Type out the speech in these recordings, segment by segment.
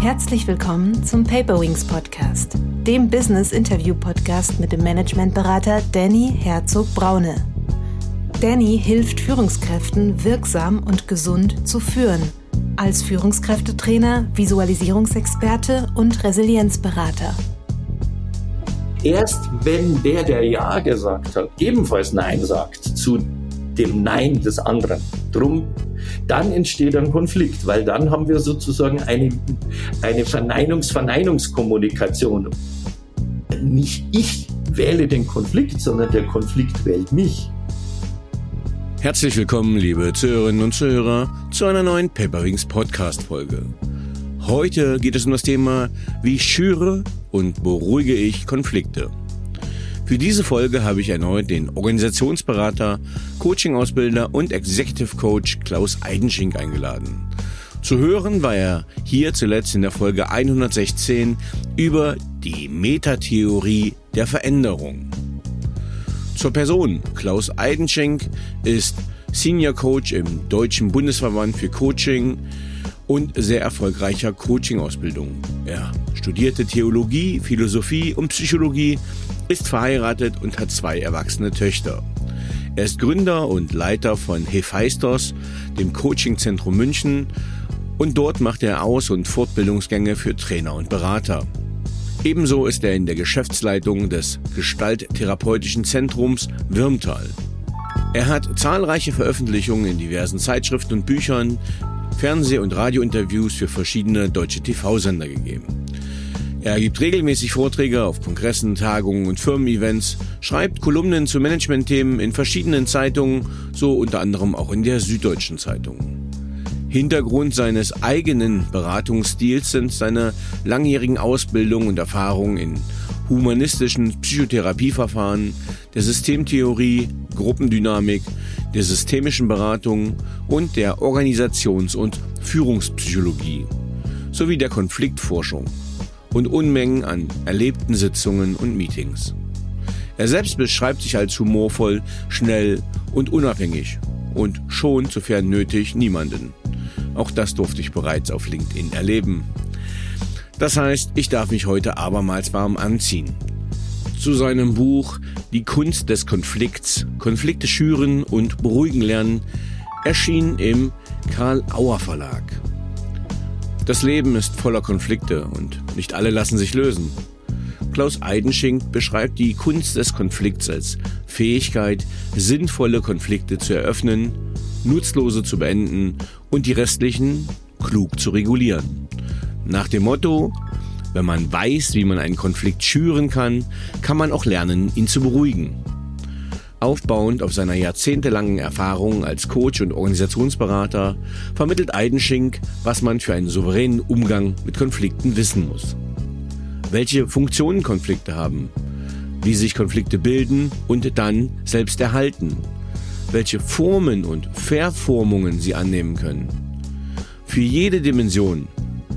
Herzlich willkommen zum Paperwings Podcast, dem Business Interview Podcast mit dem Managementberater Danny Herzog Braune. Danny hilft Führungskräften wirksam und gesund zu führen, als Führungskräftetrainer, Visualisierungsexperte und Resilienzberater. Erst wenn der, der Ja gesagt hat, ebenfalls Nein sagt zu dem Nein des anderen, drum, dann entsteht ein Konflikt, weil dann haben wir sozusagen eine, eine Verneinungs-Verneinungskommunikation. Nicht ich wähle den Konflikt, sondern der Konflikt wählt mich. Herzlich willkommen, liebe Zuhörerinnen und Zuhörer, zu einer neuen Paperwings Podcast Folge. Heute geht es um das Thema, wie schüre und beruhige ich Konflikte. Für diese Folge habe ich erneut den Organisationsberater, Coaching-Ausbilder und Executive Coach Klaus Eidenschink eingeladen. Zu hören war er hier zuletzt in der Folge 116 über die Metatheorie der Veränderung. Zur Person. Klaus Eidenschink ist Senior Coach im Deutschen Bundesverband für Coaching, und sehr erfolgreicher Coaching-Ausbildung. Er studierte Theologie, Philosophie und Psychologie, ist verheiratet und hat zwei erwachsene Töchter. Er ist Gründer und Leiter von Hephaistos, dem Coachingzentrum München, und dort macht er Aus- und Fortbildungsgänge für Trainer und Berater. Ebenso ist er in der Geschäftsleitung des Gestalttherapeutischen Zentrums Würmtal. Er hat zahlreiche Veröffentlichungen in diversen Zeitschriften und Büchern, Fernseh- und Radiointerviews für verschiedene deutsche TV-Sender gegeben. Er gibt regelmäßig Vorträge auf Kongressen, Tagungen und Firmen-Events, schreibt Kolumnen zu Managementthemen in verschiedenen Zeitungen, so unter anderem auch in der Süddeutschen Zeitung. Hintergrund seines eigenen Beratungsstils sind seine langjährigen Ausbildung und Erfahrungen in humanistischen Psychotherapieverfahren, der Systemtheorie, Gruppendynamik, der systemischen Beratung und der Organisations- und Führungspsychologie sowie der Konfliktforschung und Unmengen an erlebten Sitzungen und Meetings. Er selbst beschreibt sich als humorvoll, schnell und unabhängig und schon, sofern nötig, niemanden. Auch das durfte ich bereits auf LinkedIn erleben. Das heißt, ich darf mich heute abermals warm anziehen. Zu seinem Buch Die Kunst des Konflikts, Konflikte schüren und beruhigen lernen, erschien im Karl Auer Verlag. Das Leben ist voller Konflikte und nicht alle lassen sich lösen. Klaus Eidenschink beschreibt die Kunst des Konflikts als Fähigkeit, sinnvolle Konflikte zu eröffnen, nutzlose zu beenden und die restlichen klug zu regulieren. Nach dem Motto, wenn man weiß, wie man einen Konflikt schüren kann, kann man auch lernen, ihn zu beruhigen. Aufbauend auf seiner jahrzehntelangen Erfahrung als Coach und Organisationsberater vermittelt Eidenschink, was man für einen souveränen Umgang mit Konflikten wissen muss. Welche Funktionen Konflikte haben, wie sich Konflikte bilden und dann selbst erhalten, welche Formen und Verformungen sie annehmen können. Für jede Dimension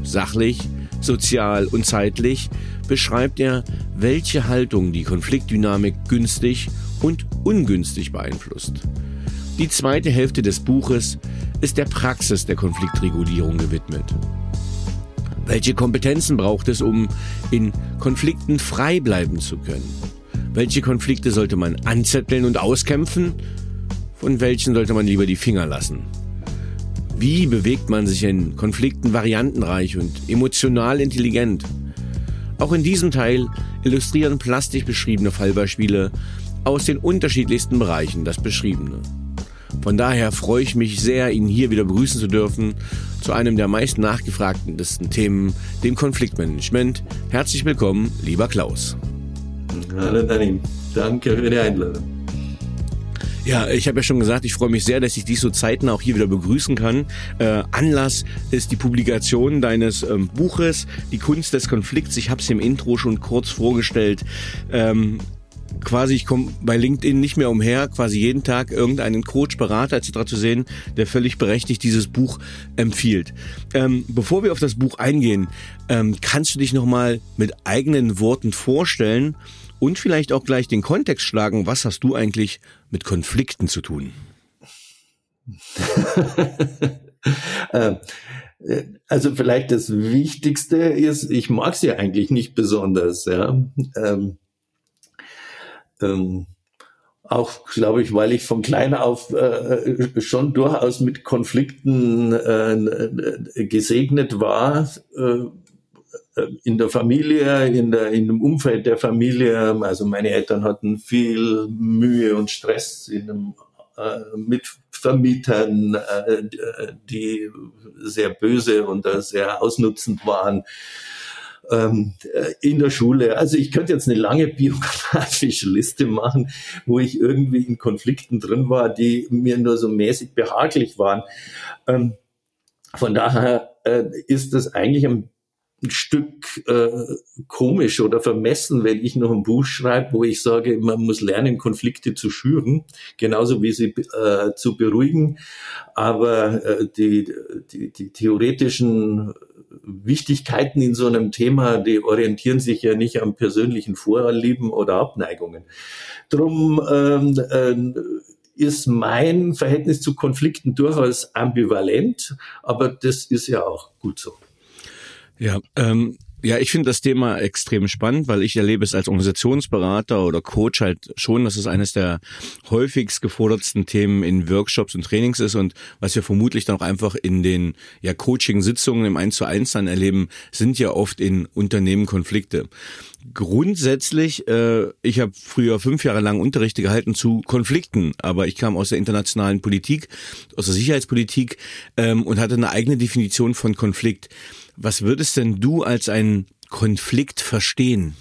Sachlich, sozial und zeitlich beschreibt er, welche Haltung die Konfliktdynamik günstig und ungünstig beeinflusst. Die zweite Hälfte des Buches ist der Praxis der Konfliktregulierung gewidmet. Welche Kompetenzen braucht es, um in Konflikten frei bleiben zu können? Welche Konflikte sollte man anzetteln und auskämpfen? Von welchen sollte man lieber die Finger lassen? Wie bewegt man sich in Konflikten variantenreich und emotional intelligent? Auch in diesem Teil illustrieren plastisch beschriebene Fallbeispiele aus den unterschiedlichsten Bereichen das Beschriebene. Von daher freue ich mich sehr, ihn hier wieder begrüßen zu dürfen zu einem der meist nachgefragtesten Themen, dem Konfliktmanagement. Herzlich willkommen, lieber Klaus. Hallo Danny, danke für die Einladung. Ja, ich habe ja schon gesagt, ich freue mich sehr, dass ich dich so zeitnah auch hier wieder begrüßen kann. Äh, Anlass ist die Publikation deines ähm, Buches Die Kunst des Konflikts. Ich habe es im Intro schon kurz vorgestellt. Ähm, quasi, ich komme bei LinkedIn nicht mehr umher, quasi jeden Tag irgendeinen Coach, Berater etc. zu sehen, der völlig berechtigt dieses Buch empfiehlt. Ähm, bevor wir auf das Buch eingehen, ähm, kannst du dich nochmal mit eigenen Worten vorstellen und vielleicht auch gleich den Kontext schlagen, was hast du eigentlich mit Konflikten zu tun? äh, Äh, also vielleicht das Wichtigste ist, ich mag sie eigentlich nicht besonders. Ja. Ähm, ähm, auch, glaube ich, weil ich von klein auf äh, schon durchaus mit Konflikten äh, gesegnet war. Äh, in der Familie, in, der, in dem Umfeld der Familie. Also meine Eltern hatten viel Mühe und Stress in einem, äh, mit Vermietern, äh, die sehr böse und sehr ausnutzend waren ähm, äh, in der Schule. Also ich könnte jetzt eine lange biografische Liste machen, wo ich irgendwie in Konflikten drin war, die mir nur so mäßig behaglich waren. Ähm, von daher äh, ist das eigentlich ein ein Stück äh, komisch oder vermessen, wenn ich noch ein Buch schreibe, wo ich sage, man muss lernen, Konflikte zu schüren, genauso wie sie äh, zu beruhigen. Aber äh, die, die, die theoretischen Wichtigkeiten in so einem Thema, die orientieren sich ja nicht am persönlichen Vorlieben oder Abneigungen. Drum ähm, äh, ist mein Verhältnis zu Konflikten durchaus ambivalent, aber das ist ja auch gut so. Ja, ähm, ja, ich finde das Thema extrem spannend, weil ich erlebe es als Organisationsberater oder Coach halt schon, dass es eines der häufigst gefordertsten Themen in Workshops und Trainings ist und was wir vermutlich dann auch einfach in den ja, Coaching-Sitzungen im 1 zu 1 dann erleben, sind ja oft in Unternehmen Konflikte. Grundsätzlich, äh, ich habe früher fünf Jahre lang Unterrichte gehalten zu Konflikten, aber ich kam aus der internationalen Politik, aus der Sicherheitspolitik ähm, und hatte eine eigene Definition von Konflikt. Was würdest denn du als einen Konflikt verstehen?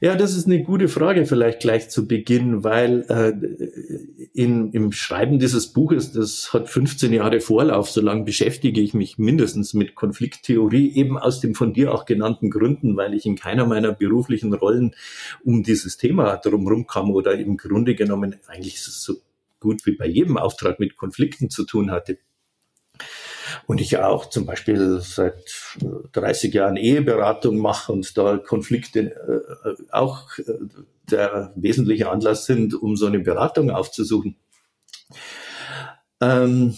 Ja, das ist eine gute Frage vielleicht gleich zu Beginn, weil äh, in, im Schreiben dieses Buches, das hat 15 Jahre Vorlauf, so lange beschäftige ich mich mindestens mit Konflikttheorie, eben aus dem von dir auch genannten Gründen, weil ich in keiner meiner beruflichen Rollen um dieses Thema drumherum kam oder im Grunde genommen eigentlich so gut wie bei jedem Auftrag mit Konflikten zu tun hatte. Und ich auch zum Beispiel seit 30 Jahren Eheberatung mache und da Konflikte äh, auch äh, der wesentliche Anlass sind, um so eine Beratung aufzusuchen. Ähm,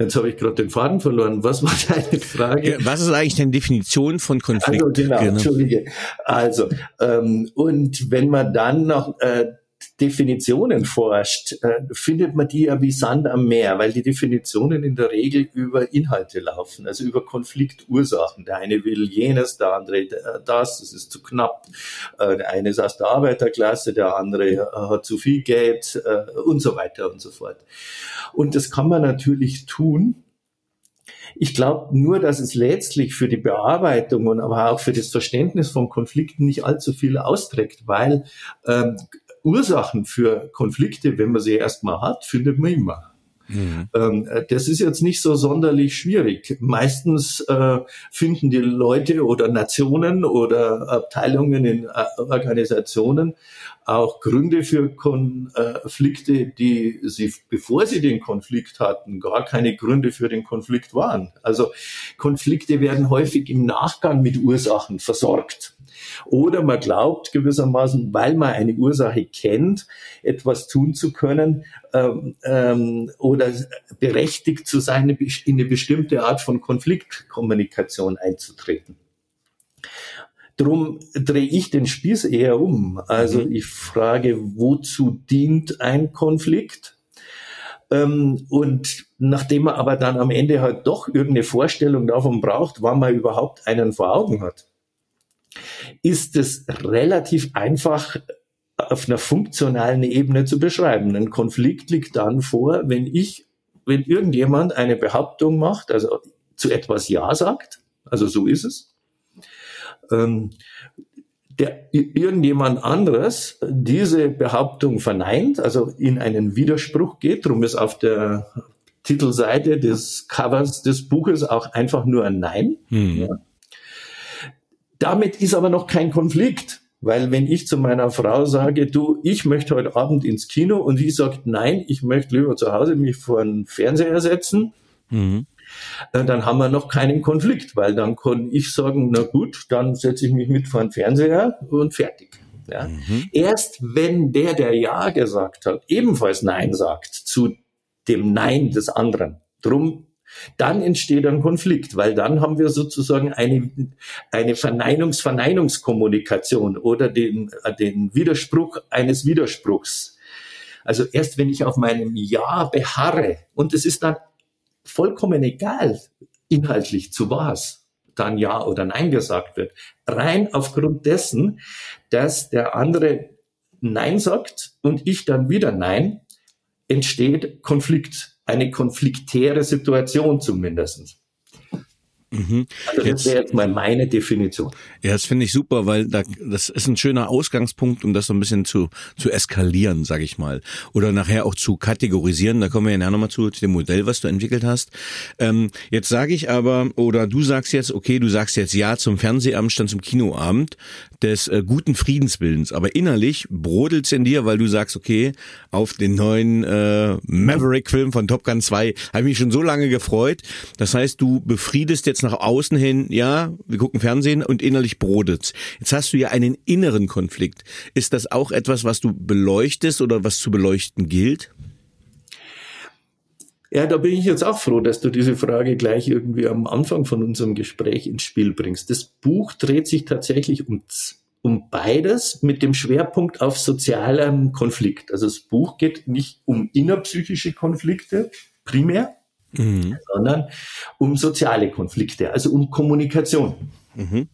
Jetzt habe ich gerade den Faden verloren. Was war deine Frage? Was ist eigentlich deine Definition von Konflikt? Also genau, genau. Entschuldige. Also, ähm, und wenn man dann noch äh, Definitionen forscht, äh, findet man die ja wie Sand am Meer, weil die Definitionen in der Regel über Inhalte laufen, also über Konfliktursachen. Der eine will jenes, der andere das, das ist zu knapp. Äh, der eine ist aus der Arbeiterklasse, der andere äh, hat zu viel Geld äh, und so weiter und so fort. Und das kann man natürlich tun, ich glaube nur, dass es letztlich für die Bearbeitung und aber auch für das Verständnis von Konflikten nicht allzu viel austrägt, weil ähm, Ursachen für Konflikte, wenn man sie erstmal hat, findet man immer. Mhm. Ähm, das ist jetzt nicht so sonderlich schwierig. Meistens äh, finden die Leute oder Nationen oder Abteilungen in äh, Organisationen auch Gründe für Konflikte, die sie, bevor sie den Konflikt hatten, gar keine Gründe für den Konflikt waren. Also Konflikte werden häufig im Nachgang mit Ursachen versorgt. Oder man glaubt gewissermaßen, weil man eine Ursache kennt, etwas tun zu können ähm, ähm, oder berechtigt zu sein, in eine bestimmte Art von Konfliktkommunikation einzutreten. Drum drehe ich den Spieß eher um. Also mhm. ich frage, wozu dient ein Konflikt? Ähm, und nachdem man aber dann am Ende halt doch irgendeine Vorstellung davon braucht, wann man überhaupt einen vor Augen hat, ist es relativ einfach auf einer funktionalen Ebene zu beschreiben. Ein Konflikt liegt dann vor, wenn ich, wenn irgendjemand eine Behauptung macht, also zu etwas Ja sagt, also so ist es, ähm, der irgendjemand anderes diese Behauptung verneint, also in einen Widerspruch geht, darum ist auf der Titelseite des Covers des Buches auch einfach nur ein Nein. Mhm. Ja. Damit ist aber noch kein Konflikt. Weil wenn ich zu meiner Frau sage, du, ich möchte heute Abend ins Kino und sie sagt, nein, ich möchte lieber zu Hause mich vor den Fernseher setzen, mhm. Äh, dann haben wir noch keinen Konflikt, weil dann kann ich sagen, na gut, dann setze ich mich mit vor den Fernseher und fertig. Ja. Mhm. Erst wenn der, der Ja gesagt hat, ebenfalls Nein sagt zu dem Nein des anderen. Drum dann entsteht ein Konflikt, weil dann haben wir sozusagen eine, eine Verneinungs-Verneinungskommunikation oder den, den Widerspruch eines Widerspruchs. Also erst wenn ich auf meinem Ja beharre und es ist dann vollkommen egal, inhaltlich zu was dann Ja oder Nein gesagt wird, rein aufgrund dessen, dass der andere Nein sagt und ich dann wieder Nein, entsteht Konflikt, eine konfliktäre Situation zumindest. Mhm. Also das wäre jetzt mal meine Definition. Ja, das finde ich super, weil da, das ist ein schöner Ausgangspunkt, um das so ein bisschen zu, zu eskalieren, sage ich mal. Oder nachher auch zu kategorisieren. Da kommen wir ja nachher nochmal zu, zu dem Modell, was du entwickelt hast. Ähm, jetzt sage ich aber, oder du sagst jetzt, okay, du sagst jetzt Ja zum Fernsehabend, statt zum Kinoabend des äh, guten Friedensbildens. Aber innerlich brodelt's in dir, weil du sagst, okay, auf den neuen äh, Maverick-Film von Top Gun 2 habe ich mich schon so lange gefreut. Das heißt, du befriedest jetzt nach außen hin, ja, wir gucken Fernsehen und innerlich brodelt's. Jetzt hast du ja einen inneren Konflikt. Ist das auch etwas, was du beleuchtest oder was zu beleuchten gilt? Ja, da bin ich jetzt auch froh, dass du diese Frage gleich irgendwie am Anfang von unserem Gespräch ins Spiel bringst. Das Buch dreht sich tatsächlich um, um beides mit dem Schwerpunkt auf sozialem Konflikt. Also das Buch geht nicht um innerpsychische Konflikte primär, mhm. sondern um soziale Konflikte, also um Kommunikation. Mhm.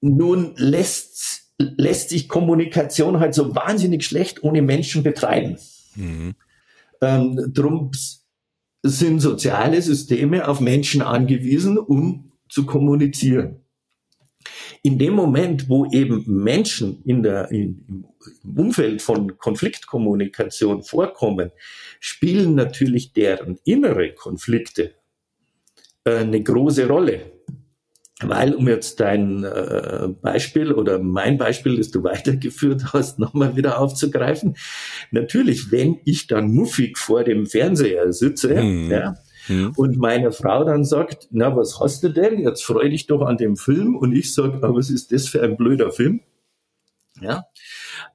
Nun lässt, lässt sich Kommunikation halt so wahnsinnig schlecht ohne Menschen betreiben. Mhm. Ähm, drum sind soziale Systeme auf Menschen angewiesen, um zu kommunizieren. In dem Moment, wo eben Menschen in der, in, im Umfeld von Konfliktkommunikation vorkommen, spielen natürlich deren innere Konflikte äh, eine große Rolle. Weil, um jetzt dein äh, Beispiel oder mein Beispiel, das du weitergeführt hast, nochmal wieder aufzugreifen. Natürlich, wenn ich dann muffig vor dem Fernseher sitze, mhm. ja, mhm. und meine Frau dann sagt, na, was hast du denn? Jetzt freu dich doch an dem Film. Und ich sage, aber was ist das für ein blöder Film? Ja.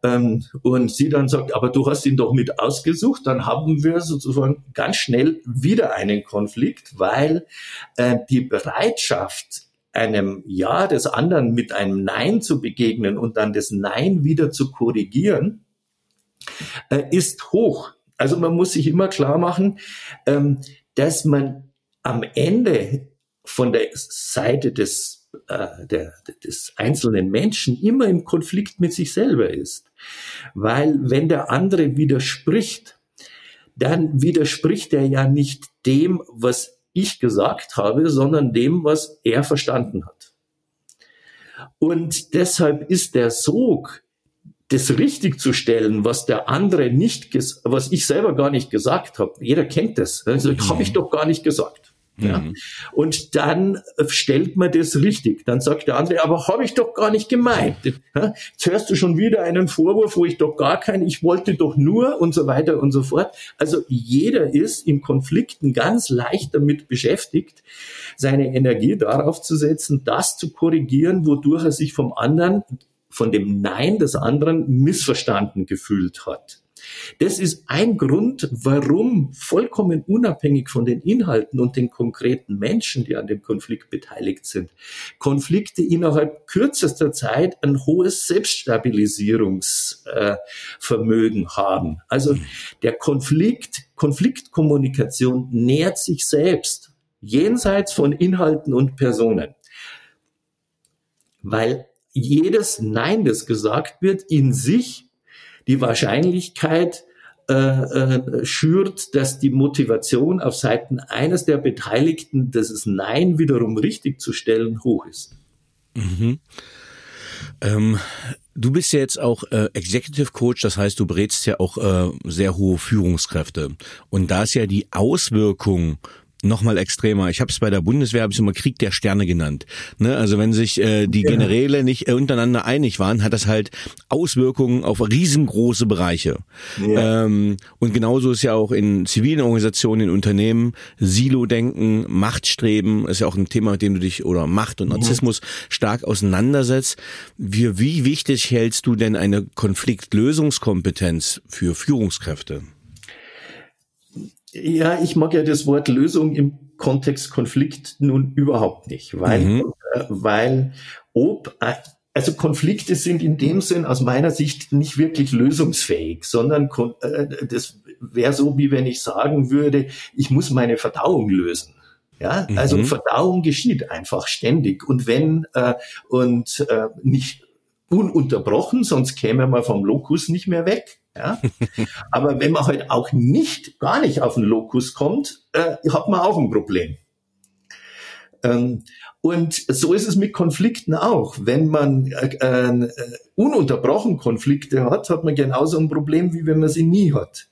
Ähm, und sie dann sagt, aber du hast ihn doch mit ausgesucht, dann haben wir sozusagen ganz schnell wieder einen Konflikt, weil äh, die Bereitschaft, einem Ja des anderen mit einem Nein zu begegnen und dann das Nein wieder zu korrigieren, äh, ist hoch. Also man muss sich immer klar machen, ähm, dass man am Ende von der Seite des, äh, der, des einzelnen Menschen immer im Konflikt mit sich selber ist. Weil wenn der andere widerspricht, dann widerspricht er ja nicht dem, was ich gesagt habe, sondern dem, was er verstanden hat. Und deshalb ist der Sog, das richtig zu stellen, was der andere nicht, was ich selber gar nicht gesagt habe. Jeder kennt das. Also, mhm. habe ich doch gar nicht gesagt. Ja. Mhm. Und dann stellt man das richtig. Dann sagt der andere, aber habe ich doch gar nicht gemeint. Ja. Jetzt hörst du schon wieder einen Vorwurf, wo ich doch gar keinen, ich wollte doch nur und so weiter und so fort. Also jeder ist in Konflikten ganz leicht damit beschäftigt, seine Energie darauf zu setzen, das zu korrigieren, wodurch er sich vom anderen, von dem Nein des anderen missverstanden gefühlt hat. Das ist ein Grund, warum vollkommen unabhängig von den Inhalten und den konkreten Menschen, die an dem Konflikt beteiligt sind, Konflikte innerhalb kürzester Zeit ein hohes Selbststabilisierungsvermögen haben. Also der Konflikt, Konfliktkommunikation nährt sich selbst jenseits von Inhalten und Personen. Weil jedes Nein, das gesagt wird, in sich die Wahrscheinlichkeit äh, äh, schürt, dass die Motivation auf Seiten eines der Beteiligten, das Nein wiederum richtig zu stellen, hoch ist. Mhm. Ähm, du bist ja jetzt auch äh, Executive Coach, das heißt, du berätst ja auch äh, sehr hohe Führungskräfte. Und da ist ja die Auswirkung nochmal extremer. Ich habe es bei der Bundeswehr habe ich immer Krieg der Sterne genannt. Ne? Also wenn sich äh, die Generäle nicht äh, untereinander einig waren, hat das halt Auswirkungen auf riesengroße Bereiche. Ja. Ähm, und genauso ist ja auch in zivilen Organisationen, in Unternehmen Silo-Denken, Machtstreben ist ja auch ein Thema, mit dem du dich oder Macht und Narzissmus ja. stark auseinandersetzt. Wie, wie wichtig hältst du denn eine Konfliktlösungskompetenz für Führungskräfte? Ja, ich mag ja das Wort Lösung im Kontext Konflikt nun überhaupt nicht, weil, mhm. äh, weil ob, äh, also Konflikte sind in dem Sinn aus meiner Sicht nicht wirklich lösungsfähig, sondern äh, das wäre so, wie wenn ich sagen würde, ich muss meine Verdauung lösen. Ja, also mhm. Verdauung geschieht einfach ständig und wenn äh, und äh, nicht ununterbrochen, sonst käme man vom Lokus nicht mehr weg. Ja? Aber wenn man halt auch nicht, gar nicht auf den Lokus kommt, äh, hat man auch ein Problem. Ähm, und so ist es mit Konflikten auch. Wenn man äh, äh, ununterbrochen Konflikte hat, hat man genauso ein Problem, wie wenn man sie nie hat.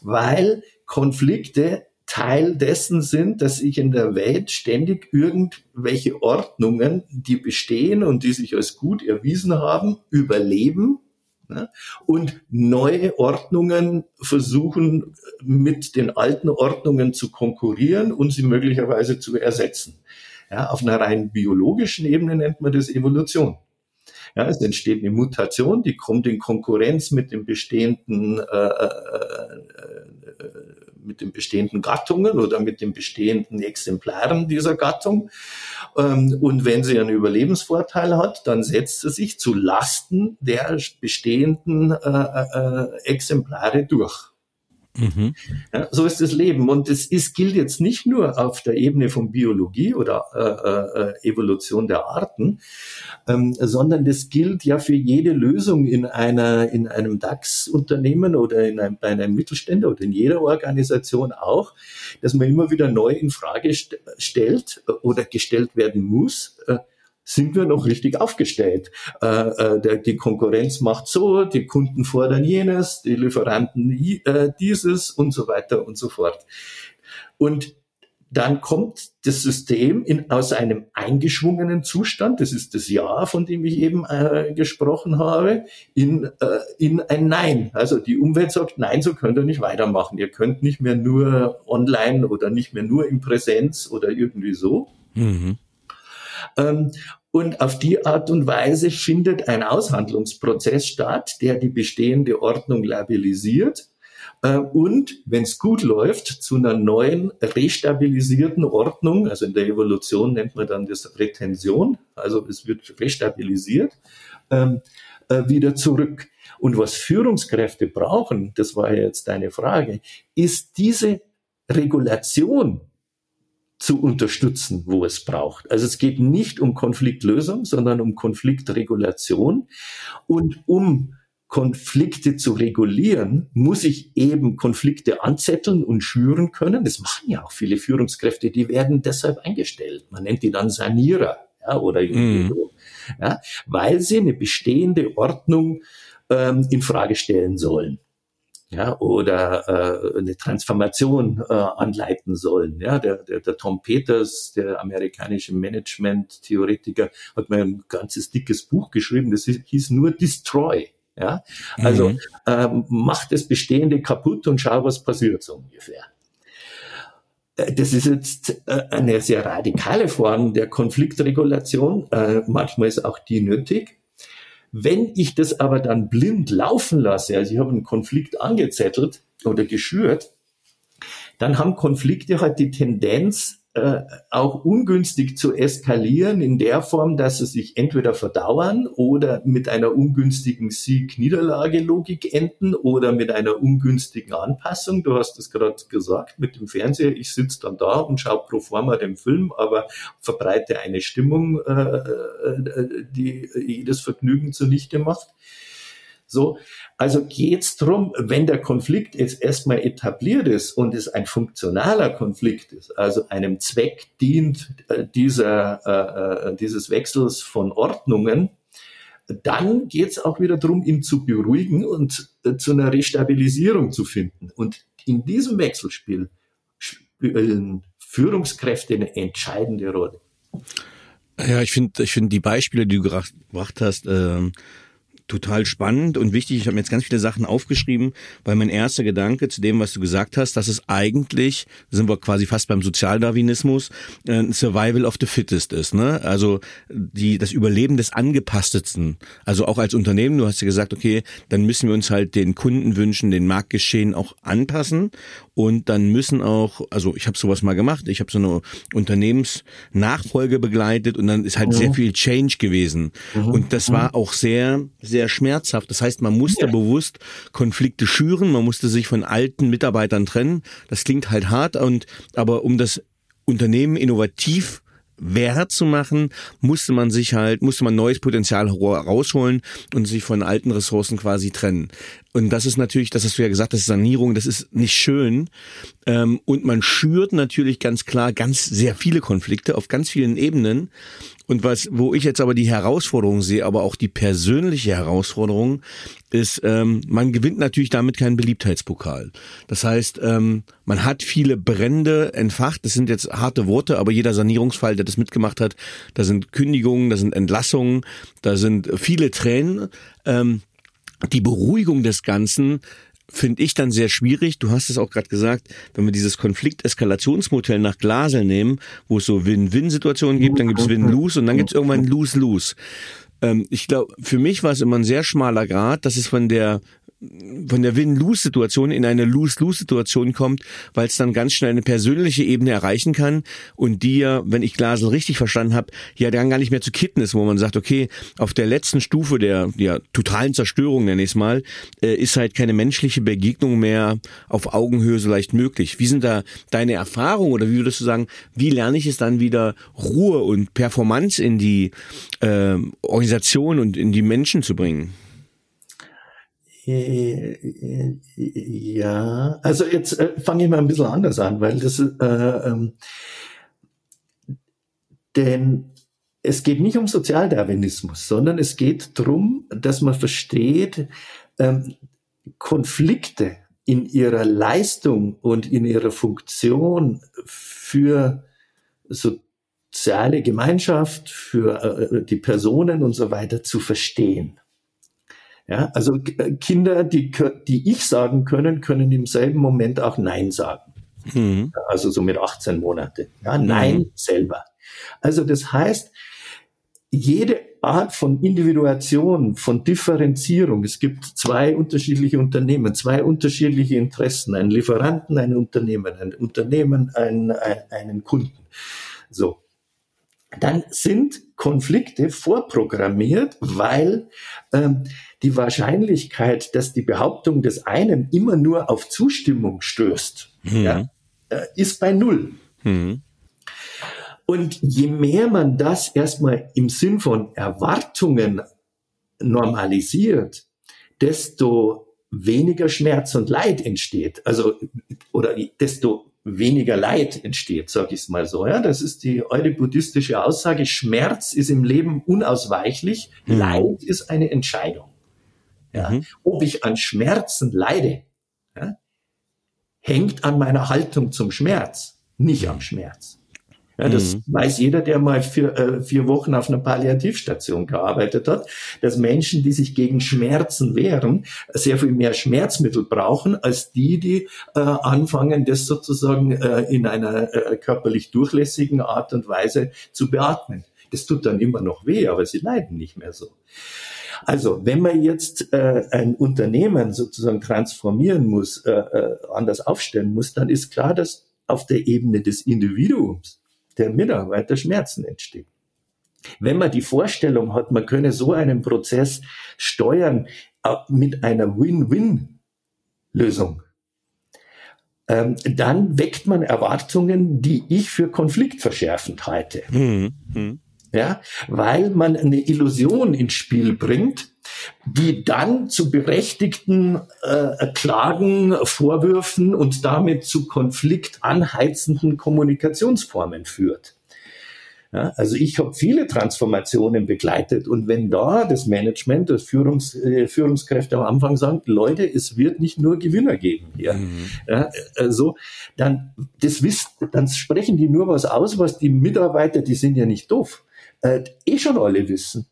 Weil Konflikte Teil dessen sind, dass sich in der Welt ständig irgendwelche Ordnungen, die bestehen und die sich als gut erwiesen haben, überleben ne? und neue Ordnungen versuchen mit den alten Ordnungen zu konkurrieren und sie möglicherweise zu ersetzen. Ja, auf einer rein biologischen Ebene nennt man das Evolution. Ja, es entsteht eine Mutation, die kommt in Konkurrenz mit den bestehenden, äh, äh, äh, mit den bestehenden Gattungen oder mit den bestehenden Exemplaren dieser Gattung. Ähm, und wenn sie einen Überlebensvorteil hat, dann setzt sie sich zu Lasten der bestehenden äh, äh, Exemplare durch. Mhm. Ja, so ist das Leben. Und es ist, gilt jetzt nicht nur auf der Ebene von Biologie oder äh, äh, Evolution der Arten, ähm, sondern das gilt ja für jede Lösung in einer in einem DAX-Unternehmen oder in einem, bei einem Mittelständler oder in jeder Organisation auch, dass man immer wieder neu in Frage st stellt oder gestellt werden muss. Äh, sind wir noch richtig aufgestellt. Äh, äh, der, die Konkurrenz macht so, die Kunden fordern jenes, die Lieferanten äh, dieses und so weiter und so fort. Und dann kommt das System in, aus einem eingeschwungenen Zustand, das ist das Ja, von dem ich eben äh, gesprochen habe, in, äh, in ein Nein. Also die Umwelt sagt, nein, so könnt ihr nicht weitermachen. Ihr könnt nicht mehr nur online oder nicht mehr nur in Präsenz oder irgendwie so. Mhm. Ähm, und auf die Art und Weise findet ein Aushandlungsprozess statt, der die bestehende Ordnung labilisiert äh, und, wenn es gut läuft, zu einer neuen restabilisierten Ordnung, also in der Evolution nennt man dann das Retention, also es wird restabilisiert, ähm, äh, wieder zurück. Und was Führungskräfte brauchen, das war ja jetzt deine Frage, ist diese Regulation zu unterstützen, wo es braucht. Also es geht nicht um Konfliktlösung, sondern um Konfliktregulation. Und um Konflikte zu regulieren, muss ich eben Konflikte anzetteln und schüren können. Das machen ja auch viele Führungskräfte, die werden deshalb eingestellt. Man nennt die dann Sanierer ja, oder mm. ja, weil sie eine bestehende Ordnung ähm, in Frage stellen sollen ja, oder äh, eine Transformation äh, anleiten sollen. Ja, der, der, der Tom Peters, der amerikanische Management-Theoretiker, hat mir ein ganzes dickes Buch geschrieben, das hieß nur Destroy. Ja, also mhm. ähm, macht das Bestehende kaputt und schau, was passiert so ungefähr. Äh, das ist jetzt äh, eine sehr radikale Form der Konfliktregulation. Äh, manchmal ist auch die nötig. Wenn ich das aber dann blind laufen lasse, also ich habe einen Konflikt angezettelt oder geschürt, dann haben Konflikte halt die Tendenz, äh, auch ungünstig zu eskalieren in der Form, dass sie sich entweder verdauern oder mit einer ungünstigen Sieg-Niederlage-Logik enden oder mit einer ungünstigen Anpassung. Du hast es gerade gesagt mit dem Fernseher. Ich sitze dann da und schaue pro forma den Film, aber verbreite eine Stimmung, äh, äh, die jedes Vergnügen zunichte macht. So, also geht's drum, wenn der Konflikt jetzt erstmal etabliert ist und es ein funktionaler Konflikt ist, also einem Zweck dient äh, dieser, äh, äh dieses Wechsels von Ordnungen, dann geht's auch wieder drum, ihn zu beruhigen und äh, zu einer Restabilisierung zu finden. Und in diesem Wechselspiel spielen Führungskräfte eine entscheidende Rolle. Ja, ich finde, ich finde die Beispiele, die du gebracht hast, äh, total spannend und wichtig. Ich habe mir jetzt ganz viele Sachen aufgeschrieben, weil mein erster Gedanke zu dem, was du gesagt hast, dass es eigentlich, sind wir quasi fast beim Sozialdarwinismus, äh, ein Survival of the Fittest ist. Ne? Also die, das Überleben des Angepasstesten. Also auch als Unternehmen, du hast ja gesagt, okay, dann müssen wir uns halt den Kunden wünschen, den Marktgeschehen auch anpassen und dann müssen auch, also ich habe sowas mal gemacht, ich habe so eine Unternehmensnachfolge begleitet und dann ist halt mhm. sehr viel Change gewesen. Mhm. Und das war auch sehr, sehr schmerzhaft. Das heißt, man musste ja. bewusst Konflikte schüren, man musste sich von alten Mitarbeitern trennen. Das klingt halt hart und aber um das Unternehmen innovativ Wert zu machen, musste man sich halt, musste man neues Potenzial rausholen und sich von alten Ressourcen quasi trennen. Und das ist natürlich, das hast du ja gesagt, das ist Sanierung, das ist nicht schön. Ähm, und man schürt natürlich ganz klar ganz sehr viele Konflikte auf ganz vielen Ebenen. Und was, wo ich jetzt aber die Herausforderung sehe, aber auch die persönliche Herausforderung, ist, ähm, man gewinnt natürlich damit keinen Beliebtheitspokal. Das heißt, ähm, man hat viele Brände entfacht. Das sind jetzt harte Worte, aber jeder Sanierungsfall, der das mitgemacht hat, da sind Kündigungen, da sind Entlassungen, da sind viele Tränen. Die Beruhigung des Ganzen finde ich dann sehr schwierig. Du hast es auch gerade gesagt, wenn wir dieses Konflikteskalationsmodell nach Glasel nehmen, wo es so Win-Win-Situationen gibt, dann gibt es Win-Lose und dann gibt es irgendwann Lose-Lose. Ähm, ich glaube, für mich war es immer ein sehr schmaler Grad, dass es von der von der Win-Lose-Situation in eine Lose-Lose-Situation kommt, weil es dann ganz schnell eine persönliche Ebene erreichen kann und ja, wenn ich Glasel richtig verstanden habe, ja dann gar nicht mehr zu kitten ist, wo man sagt, okay, auf der letzten Stufe der ja, totalen Zerstörung, nenne ich es mal, äh, ist halt keine menschliche Begegnung mehr auf Augenhöhe so leicht möglich. Wie sind da deine Erfahrungen oder wie würdest du sagen, wie lerne ich es dann wieder Ruhe und Performance in die äh, Organisation und in die Menschen zu bringen? Äh, ja, also jetzt äh, fange ich mal ein bisschen anders an, weil das, äh, ähm, denn es geht nicht um Sozialdarwinismus, sondern es geht darum, dass man versteht, ähm, Konflikte in ihrer Leistung und in ihrer Funktion für soziale Gemeinschaft, für äh, die Personen und so weiter zu verstehen. Ja, also äh, Kinder, die, die ich sagen können, können im selben Moment auch Nein sagen. Mhm. Also so mit 18 Monate. Ja, Nein mhm. selber. Also das heißt, jede Art von Individuation, von Differenzierung. Es gibt zwei unterschiedliche Unternehmen, zwei unterschiedliche Interessen, einen Lieferanten, ein Unternehmen, ein Unternehmen, ein, ein, einen Kunden. So dann sind Konflikte vorprogrammiert, weil ähm, die Wahrscheinlichkeit, dass die Behauptung des einen immer nur auf Zustimmung stößt, mhm. ja, äh, ist bei Null. Mhm. Und je mehr man das erstmal im Sinn von Erwartungen normalisiert, desto weniger Schmerz und Leid entsteht. Also, oder desto weniger Leid entsteht, sage ich es mal so. Ja, das ist die eure buddhistische Aussage. Schmerz ist im Leben unausweichlich, mhm. Leid ist eine Entscheidung. Ja, mhm. Ob ich an Schmerzen leide, ja, hängt an meiner Haltung zum Schmerz, nicht am Schmerz. Ja, das mhm. weiß jeder, der mal vier, äh, vier Wochen auf einer Palliativstation gearbeitet hat, dass Menschen, die sich gegen Schmerzen wehren, sehr viel mehr Schmerzmittel brauchen, als die, die äh, anfangen, das sozusagen äh, in einer äh, körperlich durchlässigen Art und Weise zu beatmen. Das tut dann immer noch weh, aber sie leiden nicht mehr so. Also, wenn man jetzt äh, ein Unternehmen sozusagen transformieren muss, äh, äh, anders aufstellen muss, dann ist klar, dass auf der Ebene des Individuums der Mitarbeiter Schmerzen entstehen. Wenn man die Vorstellung hat, man könne so einen Prozess steuern äh, mit einer Win-Win-Lösung, ähm, dann weckt man Erwartungen, die ich für konfliktverschärfend halte. Mhm. mhm. Ja, weil man eine Illusion ins Spiel bringt, die dann zu berechtigten äh, Klagen, Vorwürfen und damit zu konfliktanheizenden Kommunikationsformen führt. Ja, also ich habe viele Transformationen begleitet und wenn da das Management, das Führungs, äh, Führungskräfte am Anfang sagen, Leute, es wird nicht nur Gewinner geben hier, mhm. ja, also dann das wisst, dann sprechen die nur was aus, was die Mitarbeiter, die sind ja nicht doof, äh, eh schon alle wissen.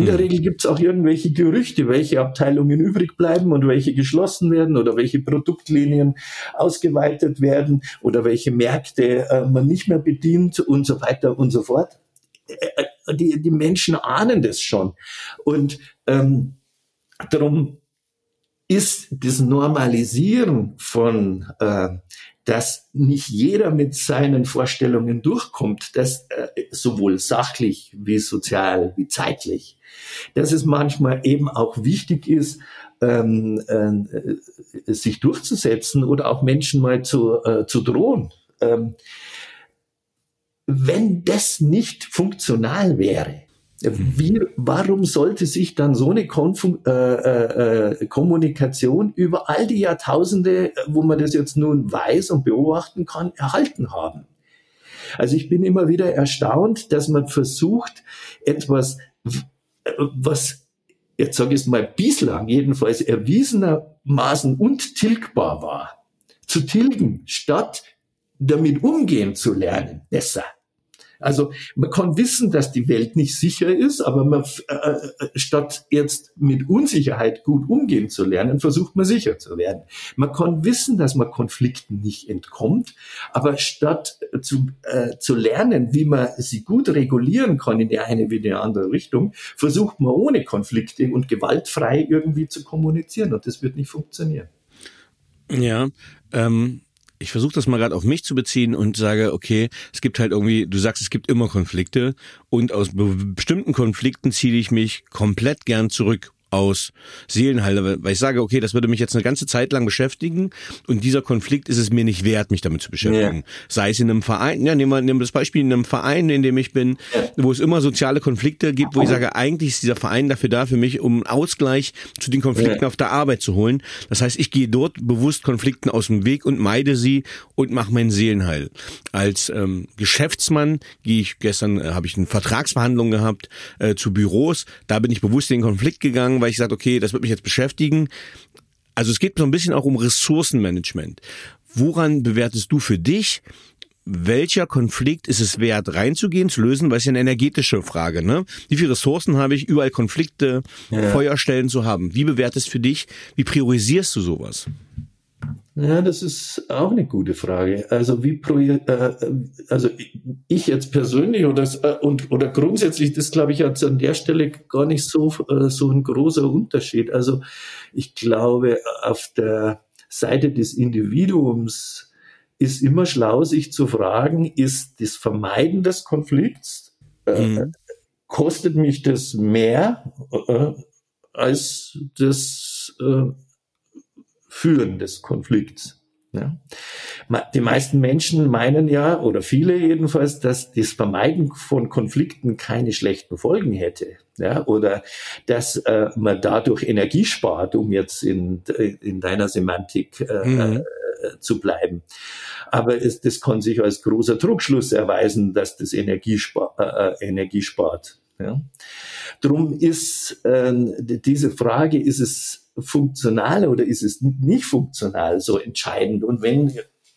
In der. Regel gibt es auch irgendwelche Gerüchte, welche Abteilungen übrig bleiben und welche geschlossen werden oder welche Produktlinien ausgeweitet werden oder welche Märkte äh, man nicht mehr bedient und so weiter und so fort. Äh, äh, die, die Menschen ahnen das schon. Und ähm, darum ist das Normalisieren von äh, dass nicht jeder mit seinen Vorstellungen durchkommt, dass äh, sowohl sachlich wie sozial wie zeitlich, dass es manchmal eben auch wichtig ist, ähm, äh, sich durchzusetzen oder auch Menschen mal zu, äh, zu drohen. Ähm, wenn das nicht funktional wäre, wie, warum sollte sich dann so eine Konf äh, äh, äh, Kommunikation über all die Jahrtausende, wo man das jetzt nun weiß und beobachten kann, erhalten haben? Also ich bin immer wieder erstaunt, dass man versucht, etwas, was jetzt sage ich es mal bislang jedenfalls erwiesenermaßen und tilgbar war, zu tilgen, statt damit umgehen zu lernen, besser. Also man kann wissen, dass die Welt nicht sicher ist, aber man, äh, äh, statt jetzt mit Unsicherheit gut umgehen zu lernen, versucht man sicher zu werden. Man kann wissen, dass man Konflikten nicht entkommt, aber statt zu, äh, zu lernen, wie man sie gut regulieren kann in die eine wie in die andere Richtung, versucht man ohne Konflikte und gewaltfrei irgendwie zu kommunizieren und das wird nicht funktionieren. Ja, ähm, ich versuche das mal gerade auf mich zu beziehen und sage, okay, es gibt halt irgendwie, du sagst, es gibt immer Konflikte und aus bestimmten Konflikten ziehe ich mich komplett gern zurück aus Seelenheil, weil ich sage, okay, das würde mich jetzt eine ganze Zeit lang beschäftigen und dieser Konflikt ist es mir nicht wert, mich damit zu beschäftigen. Ja. Sei es in einem Verein, ja, nehmen wir, nehmen wir das Beispiel in einem Verein, in dem ich bin, wo es immer soziale Konflikte gibt, wo ich sage, eigentlich ist dieser Verein dafür da für mich, um Ausgleich zu den Konflikten ja. auf der Arbeit zu holen. Das heißt, ich gehe dort bewusst Konflikten aus dem Weg und meide sie und mache mein Seelenheil. Als ähm, Geschäftsmann gehe ich, gestern äh, habe ich eine Vertragsverhandlung gehabt äh, zu Büros, da bin ich bewusst in den Konflikt gegangen, weil ich sage, okay, das wird mich jetzt beschäftigen. Also es geht so ein bisschen auch um Ressourcenmanagement. Woran bewertest du für dich, welcher Konflikt ist es wert, reinzugehen, zu lösen, weil es ja eine energetische Frage, ne? Wie viele Ressourcen habe ich, überall Konflikte, ja. Feuerstellen zu haben? Wie bewertest du für dich? Wie priorisierst du sowas? Ja, das ist auch eine gute Frage. Also wie pro, äh, also ich jetzt persönlich oder äh, und oder grundsätzlich, das glaube ich jetzt an der Stelle gar nicht so äh, so ein großer Unterschied. Also ich glaube, auf der Seite des Individuums ist immer schlau, sich zu fragen: Ist das Vermeiden des Konflikts äh, mhm. kostet mich das mehr äh, als das äh, Führen des Konflikts. Ja. Die meisten Menschen meinen ja, oder viele jedenfalls, dass das Vermeiden von Konflikten keine schlechten Folgen hätte. Ja, oder dass äh, man dadurch Energie spart, um jetzt in, in deiner Semantik äh, mhm. äh, zu bleiben. Aber es, das kann sich als großer Druckschluss erweisen, dass das Energie, spar, äh, Energie spart. Ja. Drum ist äh, diese Frage, ist es funktional oder ist es nicht funktional so entscheidend? Und wenn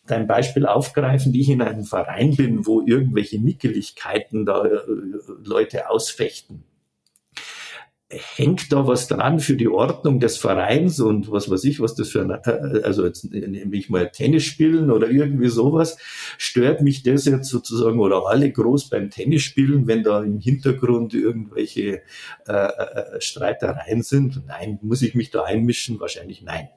dein Beispiel aufgreifen, die ich in einem Verein bin, wo irgendwelche Nickeligkeiten da äh, Leute ausfechten, hängt da was dran für die Ordnung des Vereins und was weiß ich, was das für ein, äh, also jetzt nehme ich mal Tennis spielen oder irgendwie sowas, stört mich das jetzt sozusagen oder alle groß beim Tennis spielen, wenn da im Hintergrund irgendwelche äh, äh, Streitereien sind? Nein, muss ich mich da einmischen? Wahrscheinlich nein.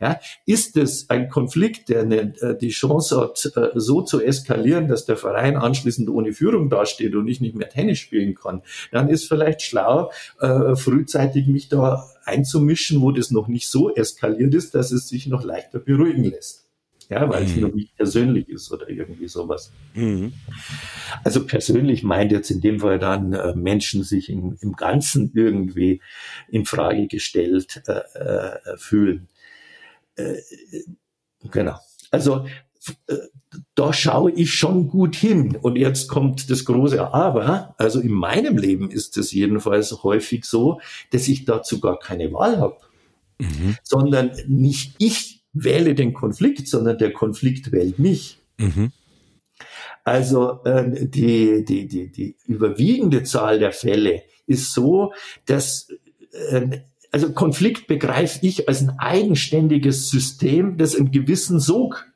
Ja, ist es ein Konflikt, der eine, äh, die Chance hat, äh, so zu eskalieren, dass der Verein anschließend ohne Führung dasteht und ich nicht mehr Tennis spielen kann, dann ist vielleicht schlau, äh, frühzeitig mich da einzumischen, wo das noch nicht so eskaliert ist, dass es sich noch leichter beruhigen lässt ja, weil mhm. es noch nicht persönlich ist oder irgendwie sowas. Mhm. Also persönlich meint jetzt in dem Fall dann äh, Menschen sich in, im Ganzen irgendwie in Frage gestellt äh, äh, fühlen. Äh, genau. Also äh, da schaue ich schon gut hin. Und jetzt kommt das große Aber. Also in meinem Leben ist es jedenfalls häufig so, dass ich dazu gar keine Wahl habe. Mhm. Sondern nicht ich wähle den Konflikt, sondern der Konflikt wählt mich. Mhm. Also äh, die, die, die, die überwiegende Zahl der Fälle ist so, dass äh, also Konflikt begreife ich als ein eigenständiges System, das einen gewissen Sog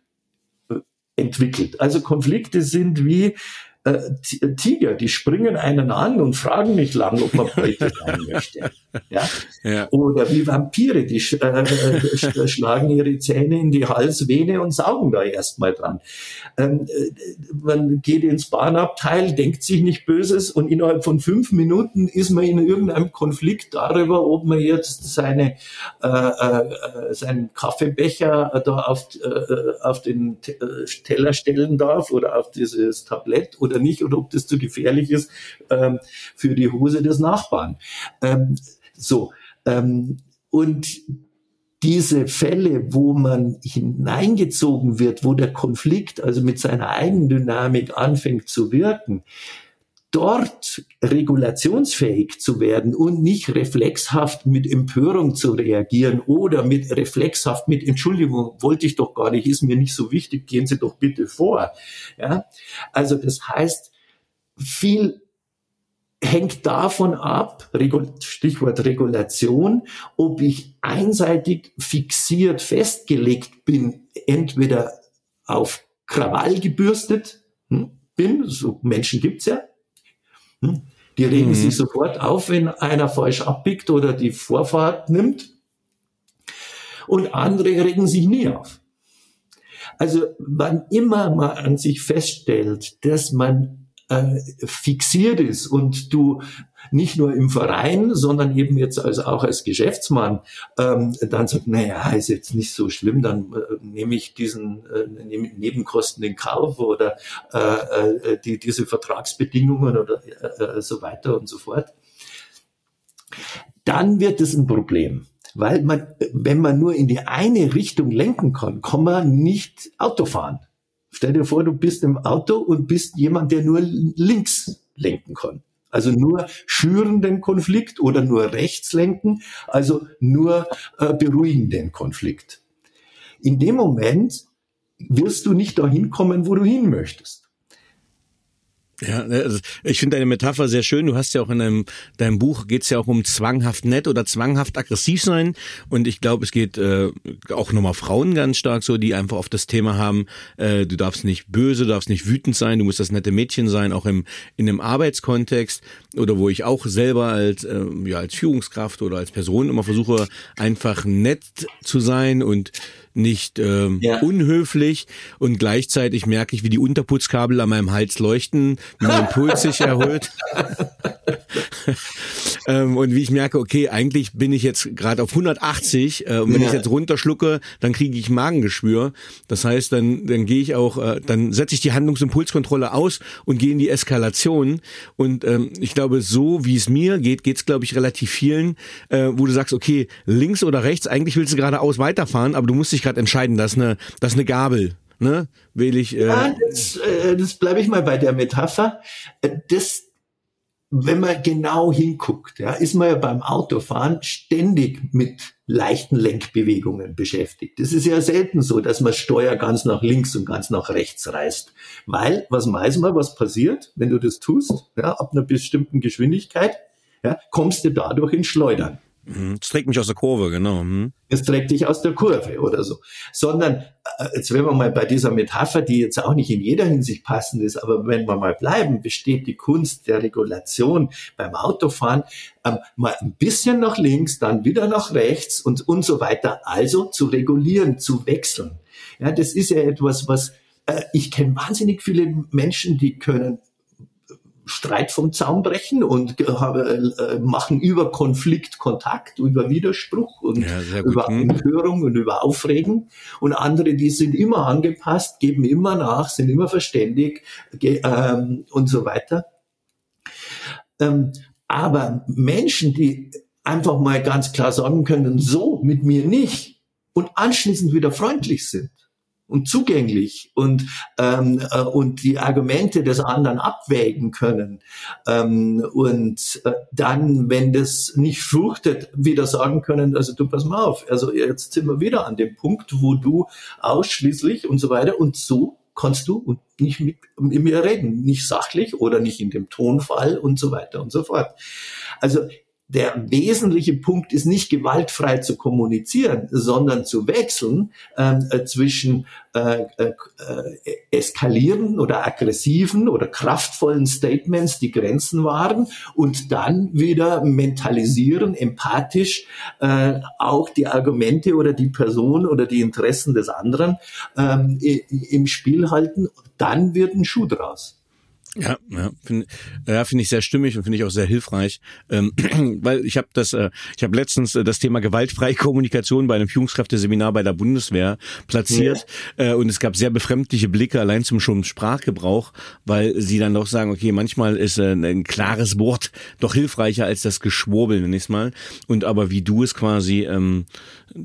äh, entwickelt. Also Konflikte sind wie äh, Tiger, die springen einen an und fragen nicht lang, ob man Beute sein möchte. Ja? ja? Oder wie Vampire, die sch äh, äh schlagen ihre Zähne in die Halsvene und saugen da erstmal dran. Ähm, äh, man geht ins Bahnabteil, denkt sich nicht Böses und innerhalb von fünf Minuten ist man in irgendeinem Konflikt darüber, ob man jetzt seine, äh, äh, seinen Kaffeebecher da auf, äh, auf den Teller stellen darf oder auf dieses Tablett oder nicht oder ob das zu gefährlich ist ähm, für die Hose des Nachbarn. Ähm, so. Ähm, und diese Fälle, wo man hineingezogen wird, wo der Konflikt also mit seiner Eigendynamik anfängt zu wirken, dort regulationsfähig zu werden und nicht reflexhaft mit Empörung zu reagieren oder mit reflexhaft mit Entschuldigung, wollte ich doch gar nicht, ist mir nicht so wichtig, gehen Sie doch bitte vor. Ja? Also das heißt, viel hängt davon ab, Stichwort Regulation, ob ich einseitig fixiert festgelegt bin, entweder auf Krawall gebürstet hm, bin, so Menschen gibt's ja? Die regen mhm. sich sofort auf, wenn einer falsch abbiegt oder die Vorfahrt nimmt. Und andere regen sich nie auf. Also wann immer man an sich feststellt, dass man äh, fixiert ist und du nicht nur im Verein, sondern eben jetzt also auch als Geschäftsmann ähm, dann sagt, naja, ist jetzt nicht so schlimm, dann äh, nehme ich diesen äh, nehme Nebenkosten in Kauf oder äh, äh, die, diese Vertragsbedingungen oder äh, äh, so weiter und so fort. Dann wird es ein Problem. Weil man, wenn man nur in die eine Richtung lenken kann, kann man nicht Auto fahren. Stell dir vor, du bist im Auto und bist jemand, der nur links lenken kann. Also nur schüren den Konflikt oder nur rechts lenken, also nur äh, beruhigen den Konflikt. In dem Moment wirst du nicht dahin kommen, wo du hin möchtest. Ja, ne, also ich finde deine Metapher sehr schön. Du hast ja auch in deinem, deinem Buch geht es ja auch um zwanghaft nett oder zwanghaft aggressiv sein. Und ich glaube, es geht äh, auch nochmal Frauen ganz stark so, die einfach oft das Thema haben, äh, du darfst nicht böse, du darfst nicht wütend sein, du musst das nette Mädchen sein, auch im in einem Arbeitskontext oder wo ich auch selber als äh, ja als Führungskraft oder als Person immer versuche, einfach nett zu sein und nicht ähm, ja. unhöflich und gleichzeitig merke ich, wie die Unterputzkabel an meinem Hals leuchten, mein Puls sich erhöht ähm, und wie ich merke, okay, eigentlich bin ich jetzt gerade auf 180 äh, und wenn ja. ich jetzt runterschlucke, dann kriege ich Magengeschwür. Das heißt, dann dann gehe ich auch, äh, dann setze ich die Handlungsimpulskontrolle aus und gehe in die Eskalation und ähm, ich glaube, so wie es mir geht, geht es glaube ich relativ vielen, äh, wo du sagst, okay, links oder rechts, eigentlich willst du geradeaus weiterfahren, aber du musst dich sich gerade entscheiden, das ist eine, das ist eine Gabel. Ne? Will ich. Äh ja, das, äh, das bleibe ich mal bei der Metapher. Äh, das, wenn man genau hinguckt, ja, ist man ja beim Autofahren ständig mit leichten Lenkbewegungen beschäftigt. Das ist ja selten so, dass man Steuer ganz nach links und ganz nach rechts reißt. Weil, was weiß man, was passiert, wenn du das tust, ja, ab einer bestimmten Geschwindigkeit, ja, kommst du dadurch ins Schleudern. Mhm. Es trägt mich aus der Kurve, genau. Mhm. Es trägt dich aus der Kurve oder so. Sondern, äh, jetzt wenn wir mal bei dieser Metapher, die jetzt auch nicht in jeder Hinsicht passend ist, aber wenn wir mal bleiben, besteht die Kunst der Regulation beim Autofahren ähm, mal ein bisschen nach links, dann wieder nach rechts und, und so weiter. Also zu regulieren, zu wechseln. Ja, das ist ja etwas, was äh, ich kenne wahnsinnig viele Menschen, die können Streit vom Zaun brechen und äh, machen über Konflikt Kontakt, über Widerspruch und ja, über. Empörung und über Aufregen. Und andere, die sind immer angepasst, geben immer nach, sind immer verständig ähm, und so weiter. Ähm, aber Menschen, die einfach mal ganz klar sagen können, so mit mir nicht und anschließend wieder freundlich sind, und zugänglich und, ähm, äh, und die Argumente des anderen abwägen können. Ähm, und äh, dann, wenn das nicht fruchtet, wieder sagen können, also du pass mal auf, also jetzt sind wir wieder an dem Punkt, wo du ausschließlich und so weiter und so kannst du nicht mit, mit mir reden, nicht sachlich oder nicht in dem Tonfall und so weiter und so fort. Also der wesentliche Punkt ist nicht gewaltfrei zu kommunizieren, sondern zu wechseln ähm, äh, zwischen äh, äh, eskalierenden oder aggressiven oder kraftvollen Statements, die Grenzen waren, und dann wieder mentalisieren, empathisch äh, auch die Argumente oder die Person oder die Interessen des anderen ähm, im Spiel halten. Dann wird ein Schuh draus. Ja, ja, finde ja, find ich sehr stimmig und finde ich auch sehr hilfreich, ähm, weil ich habe das, äh, ich habe letztens äh, das Thema gewaltfreie Kommunikation bei einem Führungskräfteseminar bei der Bundeswehr platziert ja. äh, und es gab sehr befremdliche Blicke allein zum schon Sprachgebrauch, weil sie dann doch sagen, okay, manchmal ist äh, ein klares Wort doch hilfreicher als das Geschwurbel, nenn ich's mal. Und aber wie du es quasi ähm,